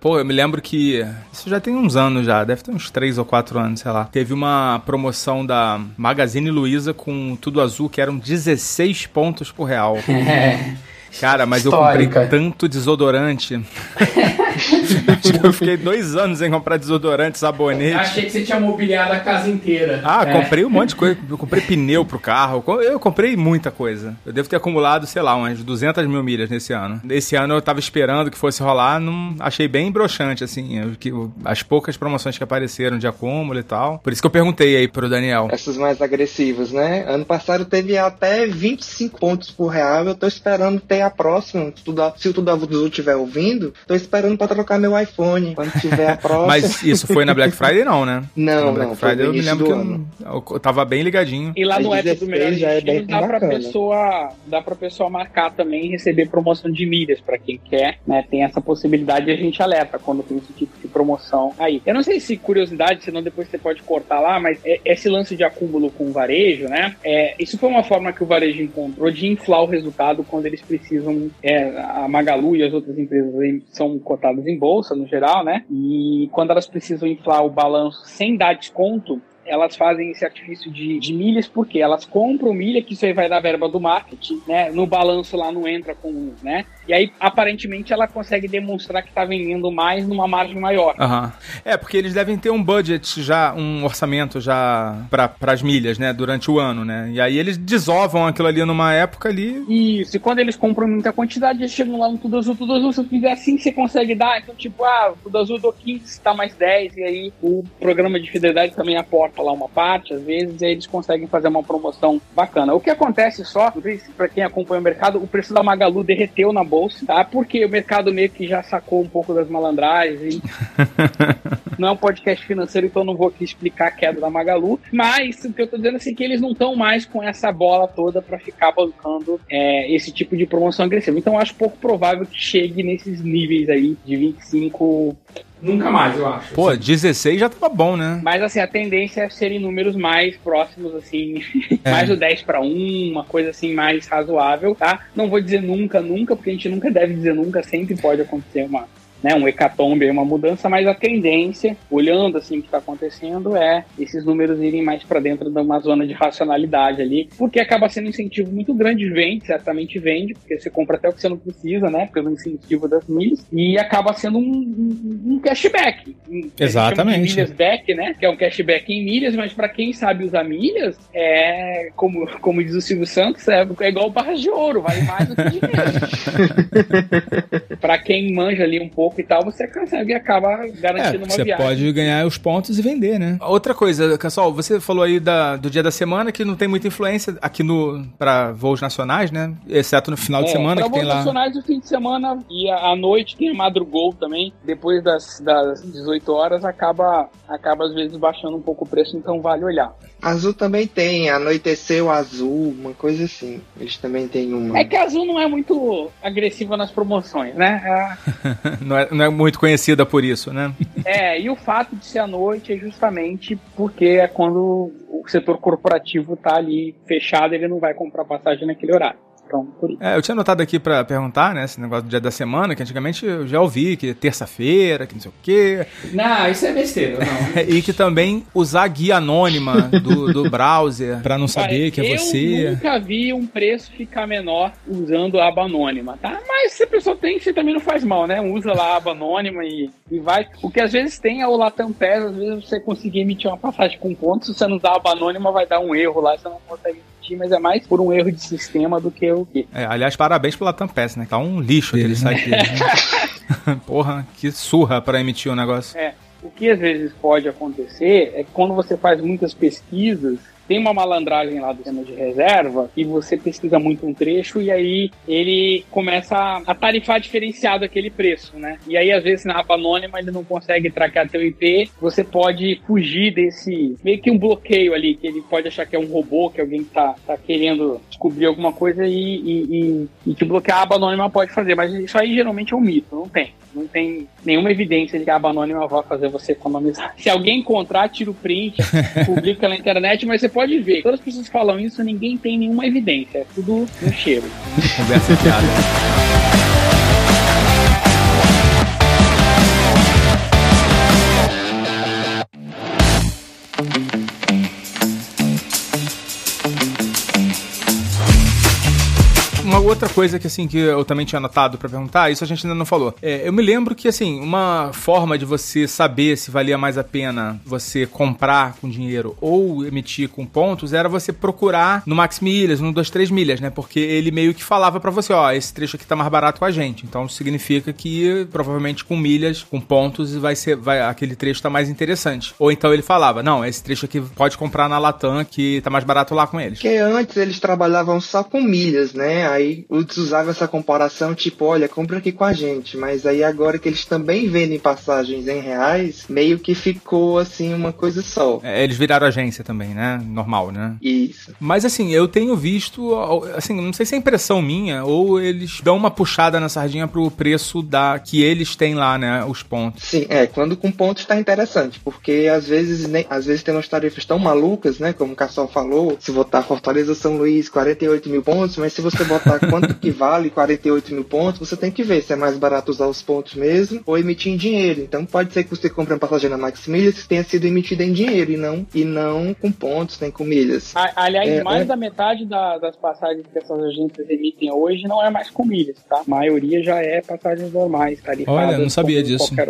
Pô, eu me lembro que. Isso já tem uns anos já, deve ter uns 3 ou 4 anos, sei lá. Teve uma promoção da Magazine Luiza com tudo azul que eram 16 pontos por real. É. *laughs* Cara, mas eu Histórica. comprei tanto desodorante. *laughs* Acho *laughs* que eu fiquei dois anos sem comprar desodorante, sabonete. Achei que você tinha mobiliado a casa inteira. Ah, É. comprei um monte de coisa. Eu comprei pneu pro carro. Eu comprei muita coisa. Eu devo ter acumulado, sei lá, umas 200 mil milhas nesse ano. Esse ano eu tava esperando que fosse rolar, não achei bem broxante, assim. eu- que, as poucas promoções que apareceram de acúmulo e tal. Por isso que eu perguntei aí pro Daniel. Essas mais agressivas, né? Ano passado teve até 25 pontos por real. Eu tô esperando ter a próxima. Se, o Tudo Azul estiver ouvindo, tô esperando pra trocar meu iPhone. Quando tiver a *laughs* próxima. Mas isso foi na Black Friday, não, né? *laughs* Não, na Black não, Friday eu me lembro que eu, eu tava bem ligadinho. E lá no app do 16 Melhor já é bem dá pra bacana. pessoa, dá pra pessoa marcar também e receber promoção de milhas pra quem quer, né? Tem essa possibilidade e a gente alerta quando tem esse tipo de promoção aí. Eu não sei se curiosidade, senão depois você pode cortar lá, mas é- esse lance de acúmulo com o varejo, né? É, isso foi uma forma que o varejo encontrou de inflar o resultado quando eles precisam. é, a Magalu e as outras empresas aí são cotadas em bolsa no geral, né? E quando elas precisam inflar o balanço sem dar desconto, elas fazem esse artifício de, de milhas porque elas compram milha, que isso aí vai dar verba do marketing, né? No balanço lá não entra com, né? E aí, aparentemente, ela consegue demonstrar que está vendendo mais numa margem maior. Aham. É, porque eles devem ter um budget já, um orçamento já para as milhas, né? Durante o ano, né? E aí eles desovam aquilo ali numa época ali. Isso, e quando eles compram muita quantidade, eles chegam lá no Tudo Azul, Tudo Azul, se eu fizer assim, você consegue dar. Então, tipo, ah, Tudo Azul dou 15, tá mais 10, e aí o programa de fidelidade também aporta lá uma parte, às vezes, e aí eles conseguem fazer uma promoção bacana. O que acontece só, para quem acompanha o mercado, o preço da Magalu derreteu na bolsa, tá? Porque o mercado meio que já sacou um pouco das malandragens e *laughs* não é um podcast financeiro, então não vou aqui explicar a queda da Magalu, mas o que eu tô dizendo assim, é que eles não estão mais com essa bola toda para ficar bancando é, esse tipo de promoção agressiva. Então eu acho pouco provável que chegue nesses níveis aí de 25. Nunca mais, eu acho. Pô, 16 já tava bom, né? Mas assim, a tendência é serem números mais próximos, assim, *laughs* mais do 10 para 1, uma coisa assim mais razoável, tá? Não vou dizer nunca, nunca, porque a gente nunca deve dizer nunca, sempre pode acontecer uma, né, um hecatombe, aí, uma mudança, mas a tendência, olhando assim o que está acontecendo, é esses números irem mais para dentro de uma zona de racionalidade ali, porque acaba sendo um incentivo muito grande, vende, certamente vende, porque você compra até o que você não precisa, né, pelo incentivo das milhas, e acaba sendo um, um- um cashback. Um- Exatamente. Milhas back, né, que é um cashback em milhas, mas para quem sabe usar milhas, é, como, como diz o Silvio Santos, é, é igual barras de ouro, vale mais do que dinheiro. *laughs* Pra quem manja ali um pouco e tal, você consegue acaba É, garantindo uma você viagem. pode ganhar os pontos e vender, né? Outra coisa, Cassol, você falou aí da- do dia da semana que não tem muita influência aqui no para voos nacionais, né? Exceto no final de É, semana pra que tem voos lá. nacionais o fim de semana e a, à noite tem a madrugol também. Depois das, das 18 horas acaba, acaba às vezes baixando um pouco o preço, então vale olhar. Azul também tem, anoiteceu azul, uma coisa assim. Eles também têm uma. É que a Azul não é muito agressiva nas promoções, né? *laughs* não, é, não é muito conhecida por isso, né? *laughs* É, e o fato de ser à noite é justamente porque é quando o setor corporativo tá ali fechado, ele não vai comprar passagem naquele horário. Por isso. É, eu tinha anotado aqui pra perguntar, né, esse negócio do dia da semana, que antigamente eu já ouvi que terça-feira, que não sei o quê, Não, isso é besteira, não. *laughs* e que também usar a guia anônima do, do browser pra não saber Cara, que é eu você. nunca vi um preço ficar menor usando a aba anônima, tá? Mas se a pessoa tem, você também não faz mal, né? Usa lá a aba anônima e, e vai. O que às vezes tem é o Latam Pass, às vezes você conseguir emitir uma passagem com pontos, se você não usar a aba anônima vai dar um erro lá, você não consegue emitir, mas é mais por um erro de sistema do que o quê? É, aliás, parabéns pela Tampass, né? Tá um lixo aquele site dele. né? *laughs* Porra, que surra pra emitir o negócio. É, o que às vezes pode acontecer é que quando você faz muitas pesquisas, tem uma malandragem lá do sistema de reserva e você pesquisa muito um trecho e aí ele começa a- tarifar diferenciado aquele preço, né? E aí, às vezes, na aba anônima ele não consegue tracar teu IP, você pode fugir desse meio que um bloqueio ali, que ele pode achar que é um robô, que alguém tá, tá querendo descobrir alguma coisa e, e, e, e que bloquear a aba anônima pode fazer, mas isso aí geralmente é um mito, não tem. Não tem nenhuma evidência de que a aba anônima vai fazer você economizar. *laughs* Se alguém encontrar, tira o print, *laughs* publica na internet, mas você pode ver. Todas as pessoas falam isso, ninguém tem nenhuma evidência. É tudo no cheiro. Conversa fiada. Uma outra coisa que assim que eu também tinha anotado pra perguntar, isso a gente ainda não falou. É, eu me lembro que assim, uma forma de você saber se valia mais a pena você comprar com dinheiro ou emitir com pontos era você procurar no Max Milhas, no 23 milhas, né? Porque ele meio que falava pra você, ó, esse trecho aqui tá mais barato com a gente. Então significa que provavelmente com milhas, com pontos vai ser vai aquele trecho tá mais interessante. Ou então ele falava, não, esse trecho aqui pode comprar na Latam que tá mais barato lá com eles. Porque antes eles trabalhavam só com milhas, né? Aí eles usavam essa comparação, tipo, olha, compra aqui com a gente. Mas aí agora que eles também vendem passagens em reais, meio que ficou assim uma coisa só. É, eles viraram agência também, né? Normal, né? Isso. Mas assim, eu tenho visto, assim, não sei se é impressão minha, ou eles dão uma puxada na sardinha pro preço da que eles têm lá, né? Os pontos. Sim, é, quando com pontos tá interessante, porque às vezes nem, às vezes tem umas tarifas tão malucas, né? Como o Cassol falou, se botar Fortaleza São Luís, 48 mil pontos, mas se você botar quanto que vale 48 mil pontos, você tem que ver se é mais barato usar os pontos mesmo ou emitir em dinheiro. Então pode ser que você compre uma passagem na Max Milhas que tenha sido emitida em dinheiro e não, e não com pontos, nem com milhas. A- Aliás, É, mais é. da metade da- das passagens que essas agências emitem hoje não é mais com milhas, tá? A maioria já é passagens normais, tarifadas. Olha, não sabia disso. Outra.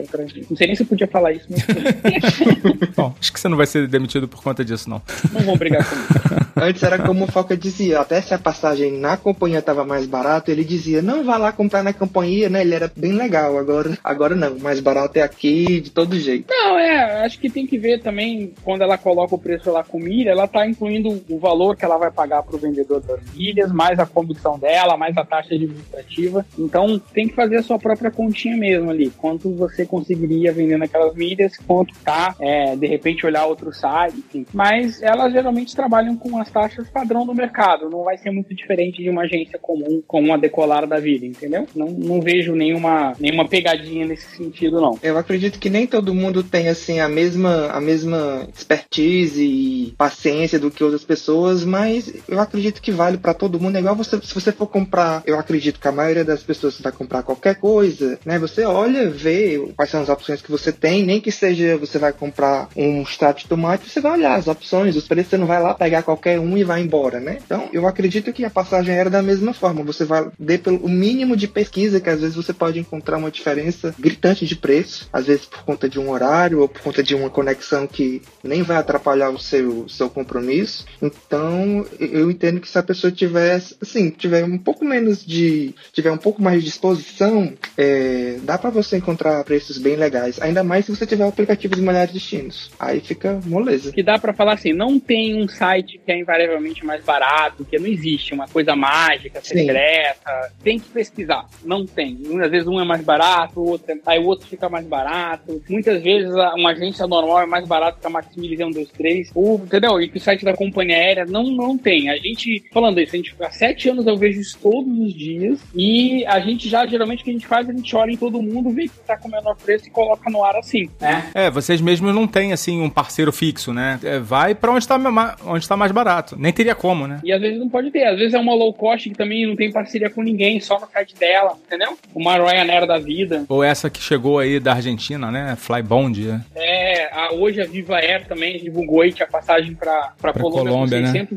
Não sei nem se eu podia falar isso, mas *laughs* Bom, acho que você não vai ser demitido por conta disso, não. não vão brigar comigo. *laughs* Antes era como o Foca dizia, até se a passagem na companhia tava mais barata, ele dizia, não vá lá comprar na companhia, né? Ele era bem legal. Agora, agora não, mais barato é aqui de todo jeito. Não, é, acho que tem que ver também, quando ela coloca o preço lá com milha, ela tá incluindo o valor que ela vai pagar pro vendedor das milhas, mais a comissão dela, mais a taxa administrativa. Então tem que fazer a sua própria continha mesmo ali. Quanto você conseguiria vendendo aquelas milhas, quanto tá, é, de repente olhar outro site, enfim. Mas elas geralmente trabalham com as taxas padrão do mercado. Não vai ser muito diferente de uma agência comum, como a Decolar da vida, entendeu? Não, não vejo nenhuma, nenhuma pegadinha nesse sentido, não. Eu acredito que nem todo mundo tem assim a mesma a mesma expertise e paciência do que outras pessoas, mas eu acredito que vale pra todo mundo. É igual você, se você for comprar, eu acredito que a maioria das pessoas vai comprar qualquer coisa, né? Você olha, vê quais são as opções que você tem, nem que seja você vai comprar um extrato de tomate, você vai olhar as opções, os preços, você não vai lá pegar qualquer um e vai embora, né? Então, eu acredito que a passagem era da mesma forma. Você vai ver pelo mínimo de pesquisa que às vezes você pode encontrar uma diferença gritante de preço, às vezes por conta de um horário ou por conta de uma conexão que nem vai atrapalhar o seu, seu compromisso. Então, eu entendo que se a pessoa tiver, assim, tiver um pouco menos de, tiver um pouco mais de disposição, é, dá para você encontrar preços bem legais. Ainda mais se você tiver o aplicativo de melhores destinos. Aí fica moleza. que dá pra falar assim, não tem um site que é invariavelmente mais barato, que não existe uma coisa mágica, Sim. secreta. Tem que pesquisar, não tem. Às vezes um é mais barato, o outro é- aí o outro fica mais barato. Muitas vezes uma agência normal é mais barato que a Maximilian 123, ou, entendeu? E que o site da companhia aérea não, não tem. A gente, falando isso, a gente há sete anos eu vejo isso todos os dias e a gente já, geralmente, o que a gente faz, a gente olha em todo mundo, vê que tá com o menor preço e coloca no ar assim. É, vocês mesmos não têm, assim, um parceiro fixo, né? É, vai pra onde tá, onde tá mais barato. Nem teria como, né? E às vezes não pode ter. Às vezes é uma low cost que também não tem parceria com ninguém, só no site dela, entendeu? Uma Ryanair da vida. Ou essa que chegou aí da Argentina, né? Flybond. né? É, a, hoje a Viva Air também divulgou aí que a passagem pra, pra, Pra Colômbia, Colômbia, né?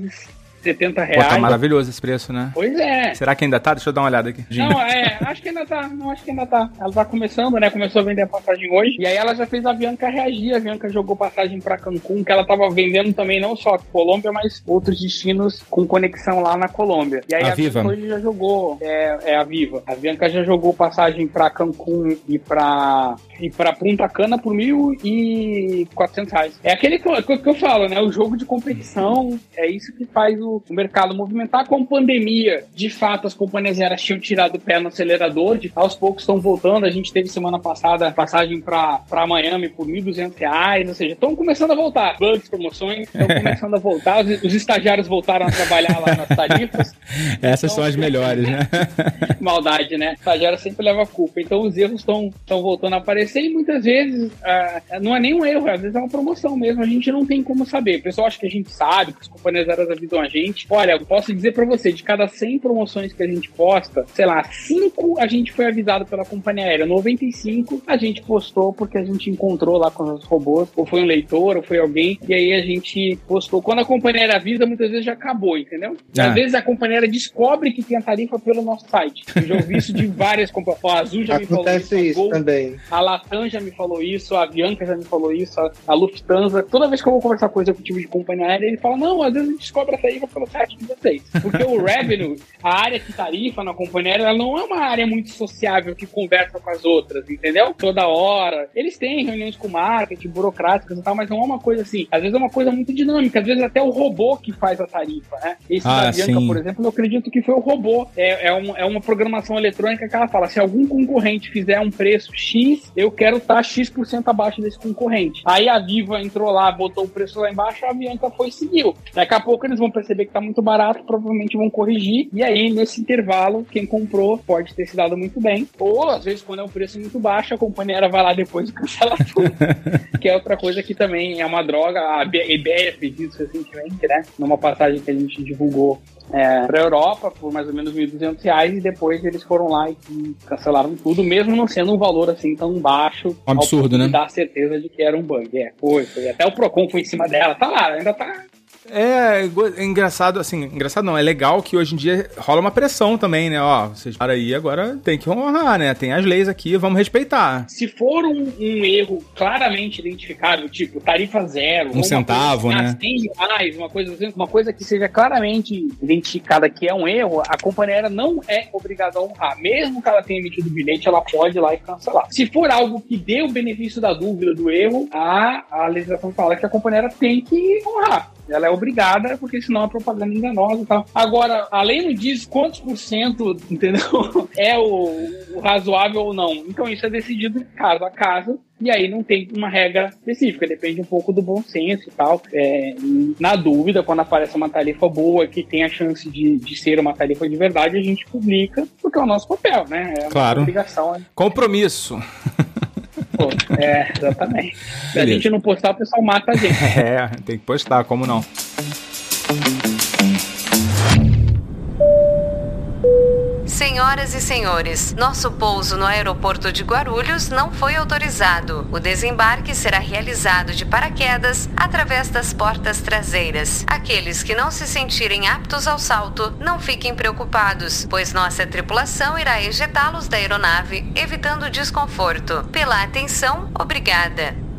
Por 670 Pô, tá reais. maravilhoso esse preço, né? Pois é. Será que ainda tá? Deixa eu dar uma olhada aqui. Não, *laughs* é, acho que ainda tá, não acho que ainda tá. Ela tá começando, né? Começou a vender a passagem hoje. E aí ela já fez a Bianca reagir. A Bianca jogou passagem pra Cancún, que ela tava vendendo também não só Colômbia, mas outros destinos com conexão lá na Colômbia. E aí A a, Viva. Bianca hoje já jogou, é, é a Viva. A Bianca já jogou passagem pra Cancún e pra, e pra Punta Cana por mil e quatrocentos reais. É aquele que eu, que eu falo, né? O jogo de competição é isso que faz o, o mercado movimentar. Com a pandemia, de fato, as companhias aéreas tinham tirado o pé no acelerador, de, aos poucos estão voltando. A gente teve semana passada passagem pra, pra Miami por 1.200 reais, ou seja, estão começando a voltar. Bugs, promoções, estão *laughs* começando a voltar. Os, os estagiários voltaram a trabalhar lá nas tarifas. *laughs* Essas são as melhores, né? *laughs* Maldade, né? O estagiário sempre leva a culpa. Então os erros estão voltando a aparecer e muitas vezes ah, não é nem um erro, às vezes é uma promoção mesmo. A gente não tem como saber. O pessoal acha que a gente sabe, que as companhias aéreas avisam a gente. Olha, eu posso dizer pra você, de cada 100 promoções que a gente posta, sei lá, 5 a gente foi avisado pela companhia aérea, 95 a gente postou porque a gente encontrou lá com os robôs, ou foi um leitor, ou foi alguém, e aí a gente postou. Quando a companhia aérea avisa, muitas vezes já acabou, entendeu? Ah. Às vezes a companhia aérea descobre que tem a tarifa pelo nosso site. Eu já ouvi isso de *laughs* várias companhias. A Azul já me falou Acontece a isso Gol também. a Latam já me falou isso, a Bianca já me falou isso, a, a Lufthansa. Toda vez que eu vou conversar com o executivo de companhia aérea, ele fala: Não, às vezes a gente descobre a tarifa pelo site de vocês. Porque o revenue, a área que tarifa na companhia aérea, ela não é uma área muito sociável que conversa com as outras, entendeu? Toda hora. Eles têm reuniões com marketing, burocráticas e tal, mas não é uma coisa assim. Às vezes é uma coisa muito dinâmica, às vezes até o robô que faz a tarifa, né? Esse Ah, da Bianca, sim. por exemplo, eu acredito que foi o robô. É, é, um- é uma programação eletrônica que ela fala: se algum concorrente fizer um preço X, eu quero estar X% abaixo desse concorrente. Aí a Viva entrou lá, botou o preço lá embaixo, a Bianca foi e seguiu. Daqui a pouco eles vão perceber que tá muito barato, provavelmente vão corrigir. E aí, nesse intervalo, quem comprou pode ter se dado muito bem. Ou, às vezes, quando é um preço muito baixo, a companhia aérea vai lá depois e cancela tudo. *laughs* que é outra coisa que também é uma droga. A Iberia fez isso recentemente, né? Numa passagem que a gente divulgou é, para a Europa por mais ou menos 1.200 reais e depois eles foram lá e, cancelaram tudo, mesmo não sendo um valor assim tão baixo. Um absurdo, né? Dar certeza de que era um bug. É, foi, foi. Até o Procon foi em cima dela. Tá lá, ainda tá. É, é engraçado, assim, engraçado não, é legal que hoje em dia rola uma pressão também, né? Ó, vocês para aí, agora tem que honrar, né? Tem as leis aqui, vamos respeitar. Se for um, um erro claramente identificável, tipo tarifa zero, Um centavo, coisa, né? assim, ah, 100 reais, uma coisa assim, uma coisa que seja claramente identificada que é um erro, a companhia aérea não é obrigada a honrar. Mesmo que ela tenha emitido o bilhete, ela pode ir lá e cancelar. Se for algo que dê o benefício da dúvida do erro, a, a legislação fala que a companhia aérea tem que honrar. Ela é obrigada, porque senão é propaganda enganosa e tal. Agora, a lei não diz quantos por cento, entendeu? *laughs* É o, o razoável ou não. Então isso é decidido caso a caso. E aí não tem uma regra específica, depende um pouco do bom senso e tal. É, na dúvida, quando aparece uma tarifa boa que tem a chance de, de ser uma tarifa de verdade, a gente publica, porque é o nosso papel, né? É a Claro. obrigação. né? Compromisso. É, *laughs* exatamente. Se a gente não postar, o pessoal mata a gente. *laughs* É, tem que postar, como não? Senhoras e senhores, nosso pouso no aeroporto de Guarulhos não foi autorizado. O desembarque será realizado de paraquedas através das portas traseiras. Aqueles que não se sentirem aptos ao salto, não fiquem preocupados, pois nossa tripulação irá ejetá-los da aeronave, evitando desconforto. Pela atenção, obrigada.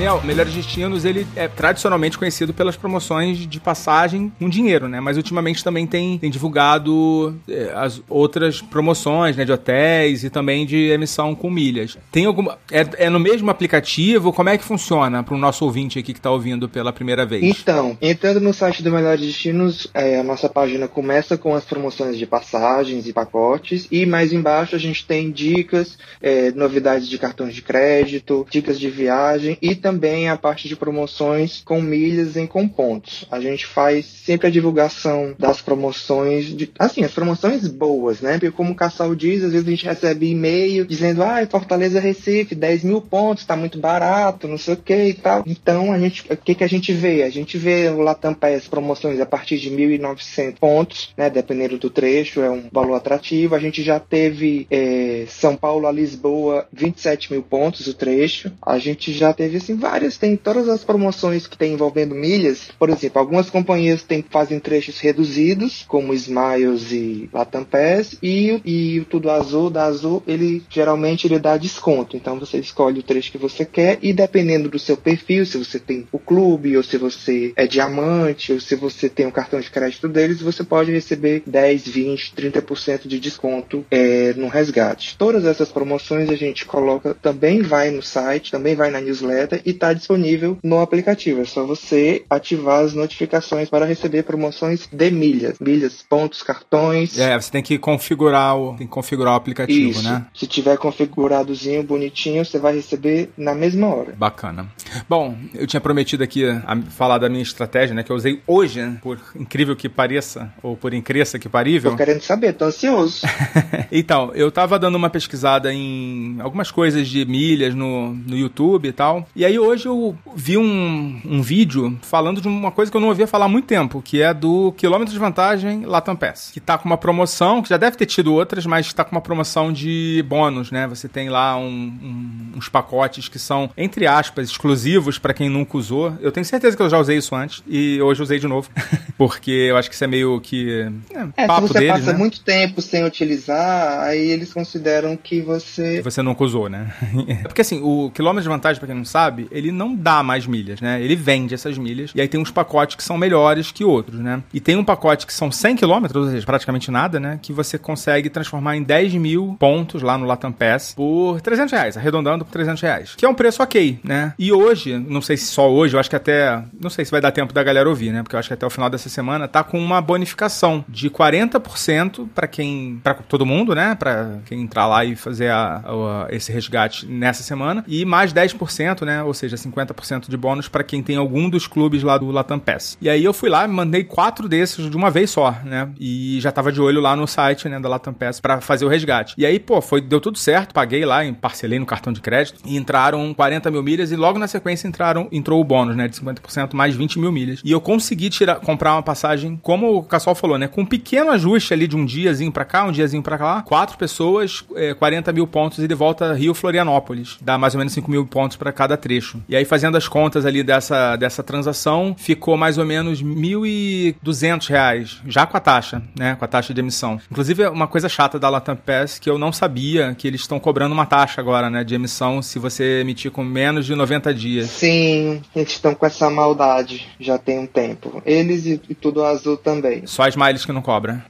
Daniel, Melhores Destinos, ele é tradicionalmente conhecido pelas promoções de passagem com dinheiro, né? Mas ultimamente também tem, tem divulgado eh, as outras promoções, né? De hotéis e também de emissão com milhas. Tem alguma... É, é no mesmo aplicativo? Como é que funciona para o nosso ouvinte aqui que está ouvindo pela primeira vez? Então, entrando no site do Melhores Destinos, é, a nossa página começa com as promoções de passagens e pacotes, e mais embaixo a gente tem dicas, é, novidades de cartões de crédito, dicas de viagem e também a parte de promoções com milhas e com pontos. A gente faz sempre a divulgação das promoções, de, assim, as promoções boas, né? Porque como o Cassal diz, às vezes a gente recebe e-mail dizendo, ah, Fortaleza Recife, 10 mil pontos, tá muito barato, não sei o que e tal. Então, a gente, o que que a gente vê? A gente vê o Latam Pass promoções a partir de 1.900 pontos, né? Dependendo do trecho, é um valor atrativo. A gente já teve é, São Paulo a Lisboa, 27 mil pontos o trecho. A gente já teve, assim, várias, tem todas as promoções que tem envolvendo milhas. Por exemplo, algumas companhias tem, fazem trechos reduzidos, como Smiles e Latam Pass, e, e o Tudo Azul, da Azul, ele geralmente ele dá desconto. Então você escolhe o trecho que você quer e dependendo do seu perfil, se você tem o clube, ou se você é diamante, ou se você tem o cartão de crédito deles, você pode receber 10, 20, 30% de desconto é, no resgate. Todas essas promoções a gente coloca, também vai no site, também vai na newsletter e está disponível no aplicativo. É só você ativar as notificações para receber promoções de milhas. Milhas, pontos, cartões. É, você tem que configurar o, tem que configurar o aplicativo, Isso. né? Se tiver configuradozinho, bonitinho, você vai receber na mesma hora. Bacana. Bom, eu tinha prometido aqui a falar da minha estratégia, né? Que eu usei hoje, né, por incrível que pareça, ou por incresça que parível. Tô querendo saber, tô ansioso. *laughs* então, eu tava dando uma pesquisada em algumas coisas de milhas no, no YouTube e tal. E aí hoje eu vi um, um vídeo falando de uma coisa que eu não ouvia falar há muito tempo, que é do quilômetro de vantagem Latam Pass. Que tá com uma promoção, que já deve ter tido outras, mas tá com uma promoção de bônus, né? Você tem lá um, um, uns pacotes que são, entre aspas, exclusivos para quem nunca usou. Eu tenho certeza que eu já usei isso antes e hoje usei de novo. *laughs* Porque eu acho que isso é meio que. É, papo se você deles, passa né? muito tempo sem utilizar, aí eles consideram que você. você nunca usou, né? *laughs* É porque assim, o quilômetro de vantagem, pra quem não sabe, ele não dá mais milhas, né? Ele vende essas milhas. E aí tem uns pacotes que são melhores que outros, né? E tem um pacote que são 100 quilômetros, ou seja, praticamente nada, né? Que você consegue transformar em 10 mil pontos lá no Latam Pass por 300 reais, arredondando por 300 reais. Que é um preço ok, né? E hoje, não sei se só hoje, eu acho que até. Não sei se vai dar tempo da galera ouvir, né? Porque eu acho que até o final dessa semana tá com uma bonificação de 40% pra quem. para todo mundo, né? Pra quem entrar lá e fazer a- a- esse resgate nessa semana. E mais 10%, né? Ou seja, 50% de bônus pra quem tem algum dos clubes lá do Latam Pass. E aí eu fui lá, mandei quatro desses de uma vez só, né? E já tava de olho lá no site, né, da Latam Pass pra fazer o resgate. E aí, pô, foi, deu tudo certo, paguei lá, parcelei no cartão de crédito e entraram 40 mil milhas e logo na sequência entraram, entrou o bônus, né, de 50% mais 20 mil milhas. E eu consegui tirar, comprar uma passagem, como o Cassol falou, né, com um pequeno ajuste ali de um diazinho pra cá, um diazinho pra lá, quatro pessoas, é, 40 mil pontos e de volta Rio-Florianópolis. Dá mais ou menos 5 mil pontos pra cada trecho. E aí, fazendo as contas ali dessa, dessa transação, ficou mais ou menos 1.200 reais, já com a taxa, né, com a taxa de emissão. Inclusive, uma coisa chata da Latam Pass que eu não sabia que eles estão cobrando uma taxa agora, né, de emissão se você emitir com menos de 90 dias. Sim, eles estão com essa maldade já tem um tempo. Eles e, e tudo azul também. Só a Smiles que não cobra.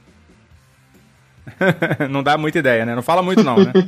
*laughs* não dá muita ideia, né? Não fala muito não, né? *laughs*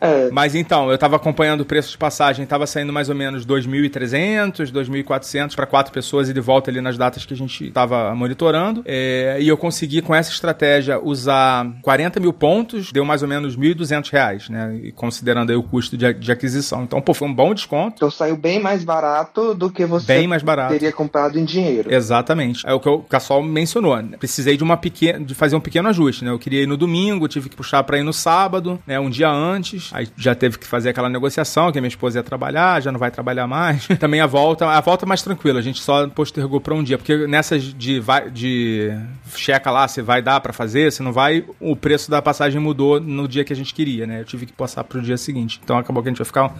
É, Mas então, eu tava acompanhando o preço de passagem, tava saindo mais ou menos 2.300, 2.400 para quatro pessoas e de volta ali nas datas que a gente tava monitorando. É, e eu consegui, com essa estratégia, usar 40 mil pontos, deu mais ou menos 1.200 reais, né? E considerando aí o custo de, de aquisição. Então, pô, foi um bom desconto. então saiu bem mais barato do que você Bem mais barato. teria comprado em dinheiro. Exatamente. É o que o Cassol mencionou. né? Precisei de uma pequena, de fazer um pequeno ajuste, né? Eu queria ir no domingo, tive que puxar para ir no sábado, né? Um dia antes. Aí já teve que fazer aquela negociação que a minha esposa ia trabalhar, já não vai trabalhar mais. *laughs* Também a volta, a volta é mais tranquila. A gente só postergou para um dia, porque nessas de vai, de checa lá se vai dar para fazer, se não vai, o preço da passagem mudou no dia que a gente queria, né? Eu tive que passar pro dia seguinte. Então acabou que a gente vai ficar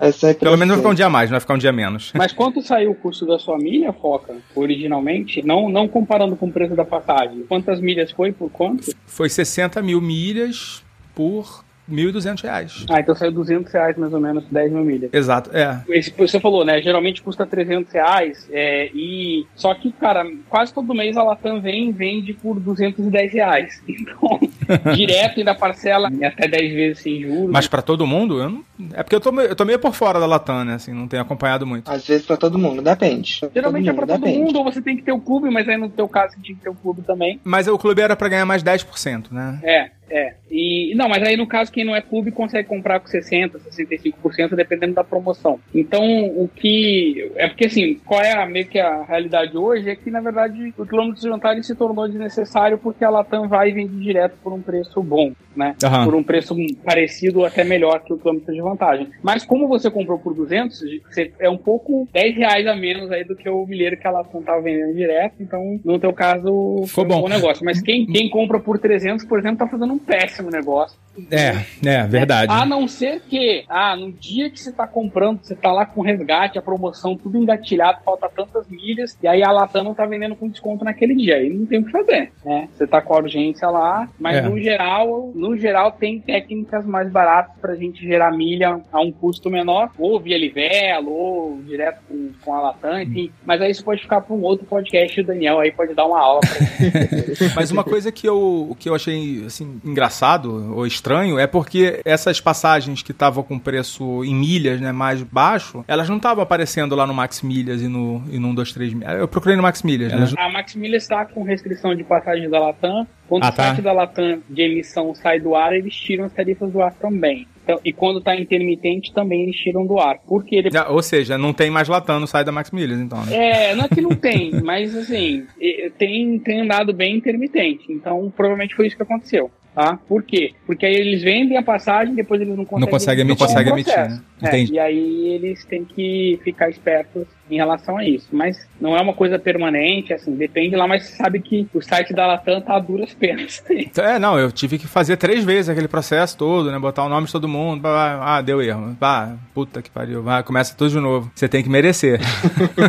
É pelo menos vai ficar um dia a mais, não vai ficar um dia a menos. *laughs* Mas quanto saiu o custo da sua milha, Foca, originalmente? Não, não comparando com o preço da passagem. Quantas milhas foi por quanto? Foi 60 mil milhas por 1.200 reais. Ah, então saiu 200 reais mais ou menos, 10 mil milhas. Exato, é. Esse, você falou, né? Geralmente custa 300 reais. É, e só que, cara, quase todo mês a Latam vem e vende por 210 reais. *laughs* Então, direto e da parcela até 10 vezes sem juros. Mas pra todo mundo, eu não... é porque eu tô, meio- eu tô meio por fora da Latam, né? Assim, não tenho acompanhado muito. Às vezes pra todo mundo, depende. Geralmente todo é pra todo depende. mundo, ou você tem que ter o clube, mas aí no teu caso você tinha que ter o clube também. Mas o clube era pra ganhar mais 10%, né? É. É. E não, mas aí no caso quem não é clube consegue comprar com 60, 65% dependendo da promoção. Então, o que é porque assim, qual é a, meio que a realidade hoje é que na verdade o quilômetro de vantagem se tornou desnecessário porque a Latam vai e vende direto por um preço bom, né? Aham. Por um preço parecido ou até melhor que o quilômetro de vantagem. Mas como você comprou por 200, você é um pouco 10 reais a menos aí do que o milheiro que a Latam tava vendendo direto, então no teu caso Ficou um bom. bom negócio. Mas quem, quem compra por 300, por exemplo, tá fazendo um péssimo negócio. É, é, verdade. A não ser que, ah, no dia que você tá comprando, você tá lá com resgate, a promoção, tudo engatilhado, falta tantas milhas, e aí a Latam não tá vendendo com desconto naquele dia. Aí não tem o que fazer, né? Você tá com a urgência lá, mas É. no geral, no geral tem técnicas mais baratas pra gente gerar milha a um custo menor, ou via Livelo, ou direto com, com a Latam, enfim. Mas aí isso pode ficar pra um outro podcast, o Daniel aí pode dar uma aula pra gente. *laughs* Mas uma coisa que eu, que eu achei assim, engraçado ou estranho é porque essas passagens que estavam com preço em milhas né, mais baixo, elas não estavam aparecendo lá no Max Milhas e no, e no 123 Milhas. Eu procurei no Max Milhas. né? A Maximilha está com restrição de passagem da Latam. Quando Ah, o tá. site da Latam de emissão sai do ar, eles tiram as tarifas do ar também. Então, e quando está intermitente, também eles tiram do ar. Porque ele. Ah, Ou seja, não tem mais Latam no site da Max Milhas, então. Né? É, não é que não *laughs* tem, mas assim, tem, tem andado bem intermitente. Então, provavelmente foi isso que aconteceu. Tá? Por quê? Porque aí eles vendem a passagem, depois eles não conseguem, consegue emitir. Então, é Não consegue processo. emitir, né? É, e aí eles têm que ficar espertos em relação a isso. Mas não é uma coisa permanente, assim, depende lá, mas você sabe que o site da Latam tá a duras penas. *laughs* É, não, eu tive que fazer três vezes aquele processo todo, né? Botar o nome de todo mundo. blá, blá, Ah, deu erro. Ah, puta que pariu. Vai, começa tudo de novo. Você tem que merecer.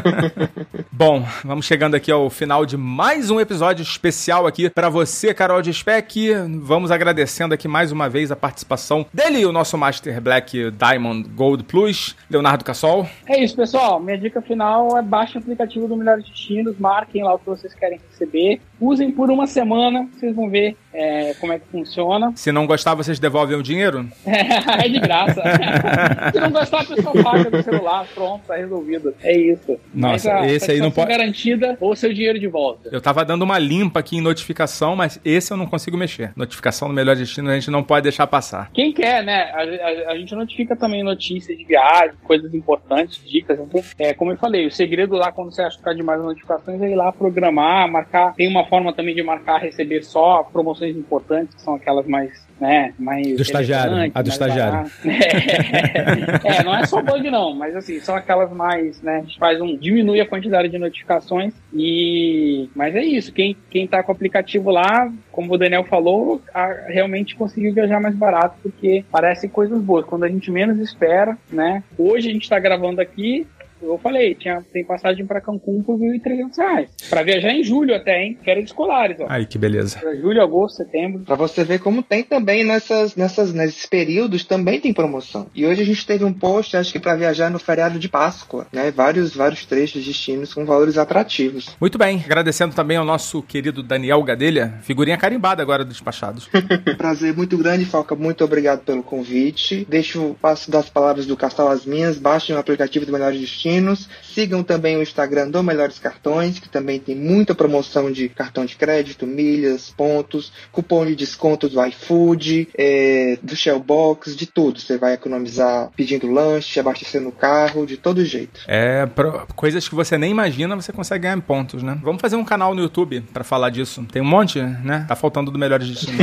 *laughs* Bom, vamos chegando aqui ao final de mais um episódio especial aqui pra você, Carol de Speck. Vamos agradecendo aqui mais uma vez a participação dele, o nosso Master Black Diamond Gold Plus, Leonardo Cassol. É isso, pessoal. Minha dica final é baixe o aplicativo do Melhores Destinos, marquem lá o que vocês querem receber, usem por uma semana, vocês vão ver é, como é que funciona. *laughs* Se não gostar, vocês devolvem o dinheiro? é de graça. *laughs* Se não gostar, a pessoa paga do celular, pronto, tá resolvido. É isso. Nossa, a esse aí não pode- garantida ou seu dinheiro de volta. Eu tava dando uma limpa aqui em notificação, mas esse eu não consigo mexer. Notificação do Melhor Destino a gente não pode deixar passar. Quem quer, né? A, a- a gente notifica também notícias de viagem, coisas importantes, dicas. Então, é, como eu falei, o segredo lá, quando você acha que tá demais as notificações, é ir lá programar, marcar. Tem uma forma também de marcar, receber só promoções importantes, que são aquelas mais, né, mais... Do estagiário, a do estagiário. É, *laughs* é, não é só bug não, mas assim, são aquelas mais, né, a gente faz um... diminui a quantidade de notificações e... Mas é isso, quem, quem tá com o aplicativo lá, como o Daniel falou, a- realmente conseguiu viajar mais barato, porque parecem coisas boas. Quando a gente menos espera, né? Hoje a gente tá gravando aqui, eu falei, tinha, tem passagem para Cancún por 1.300 reais. Pra viajar em julho até, hein? Férias escolares, ó. Ai, que beleza. Pra julho, agosto, setembro. Pra você ver como tem também nessas, nessas, nesses períodos também tem promoção. E hoje a gente teve um post, acho que pra viajar no feriado de Páscoa, né? Vários, vários trechos destinos com valores atrativos. Muito bem, agradecendo também ao nosso querido Daniel Gadelha, figurinha carimbada agora dos despachados. *laughs* Prazer muito grande, Falca. Muito obrigado pelo convite. Deixo passo das palavras do Castal às minhas. Baixem o aplicativo do Melhores Destinos. Sigam também o Instagram do Melhores Cartões, que também tem muita promoção de cartão de crédito, milhas, pontos, cupom de desconto do iFood, é, do Shellbox, de tudo. Você vai economizar pedindo lanche, abastecendo o carro, de todo jeito. É, pro- coisas que você nem imagina, você consegue ganhar em pontos, né? Vamos fazer um canal no YouTube pra falar disso. Tem um monte, né? Tá faltando do Melhores Destinos.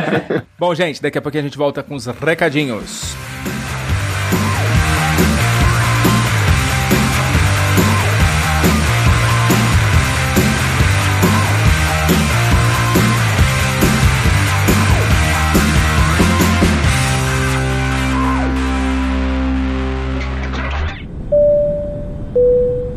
*laughs* Bom, gente, daqui a pouquinho a gente volta com os recadinhos.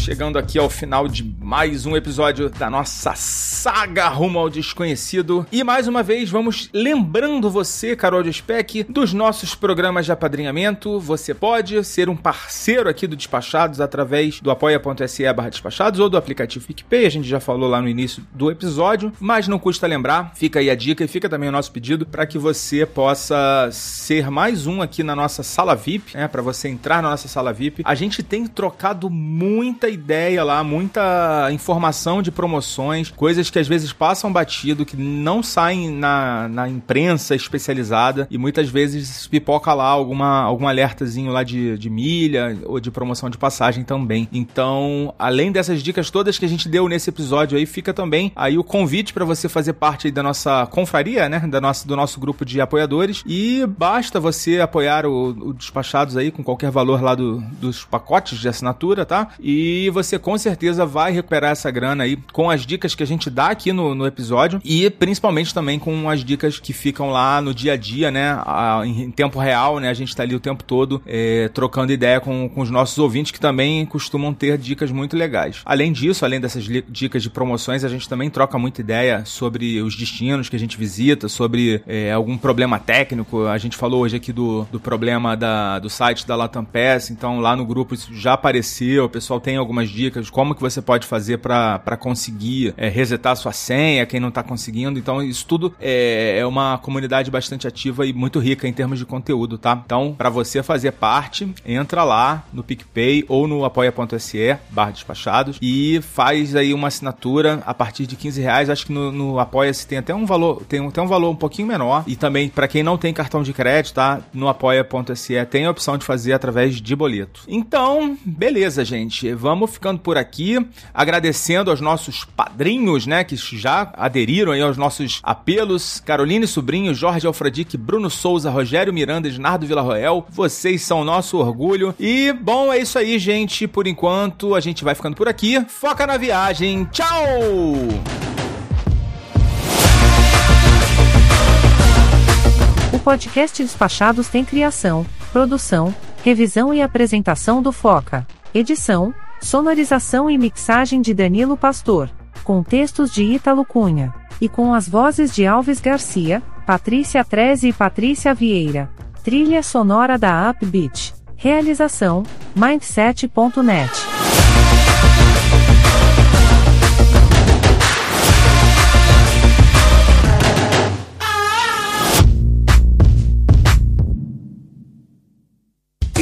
Chegando aqui ao final de mais um episódio da nossa saga rumo ao desconhecido. E mais uma vez vamos lembrando você, Carol de Spec, dos nossos programas de apadrinhamento. Você pode ser um parceiro aqui do Despachados através do apoia.se barra despachados ou do aplicativo PicPay. A gente já falou lá no início do episódio, mas não custa lembrar. Fica aí a dica e fica também o nosso pedido para que você possa ser mais um aqui na nossa sala VIP, né? Para você entrar na nossa sala VIP. A gente tem trocado muita ideia lá, muita informação de promoções, coisas que às vezes passam batido, que não saem na, na imprensa especializada e muitas vezes pipoca lá alguma, algum alertazinho lá de, de milha ou de promoção de passagem também. Então, além dessas dicas todas que a gente deu nesse episódio aí, fica também aí o convite para você fazer parte da nossa confraria, né? Da nossa, do nosso grupo de apoiadores. E basta você apoiar o, o Despachados aí com qualquer valor lá do, dos pacotes de assinatura, tá? E você com certeza vai recuperar essa grana aí com as dicas que a gente dá aqui no, no episódio e principalmente também com as dicas que ficam lá no dia a dia, né? A, em tempo real, né? A gente tá ali o tempo todo é, trocando ideia com, com os nossos ouvintes que também costumam ter dicas muito legais. Além disso, além dessas dicas de promoções, a gente também troca muita ideia sobre os destinos que a gente visita, sobre é, algum problema técnico. A gente falou hoje aqui do, do problema da, do site da Latam Pass, então lá no grupo isso já apareceu, o pessoal tem algumas dicas como que você pode fazer para conseguir é, resetar sua senha, quem não tá conseguindo. Então isso tudo é, é uma comunidade bastante ativa e muito rica em termos de conteúdo, tá? Então, para você fazer parte, entra lá no PicPay ou no apoia.se barra despachados e faz aí uma assinatura a partir de 15 reais. Acho que no, no Apoia-se tem até um valor, tem até um valor um pouquinho menor. E também, para quem não tem cartão de crédito, tá? No apoia.se tem a opção de fazer através de boleto. Então, beleza, gente. Vamos ficando por aqui, agradecendo aos nossos padrinhos, né, que já aderiram aí aos nossos apelos. Caroline Sobrinho, Jorge Alfredique, Bruno Souza, Rogério Miranda, Ednardo Villarroel. Vocês são nosso orgulho. E, bom, é isso aí, gente. Por enquanto, a gente vai ficando por aqui. Foca na viagem. Tchau! O podcast Despachados tem criação, produção, revisão e apresentação do Foca. Edição, sonorização e mixagem de Danilo Pastor. Com textos de Ítalo Cunha. E com as vozes de Alves Garcia, Patrícia Treze e Patrícia Vieira. Trilha sonora da Upbeat. Realização: Mindset.net.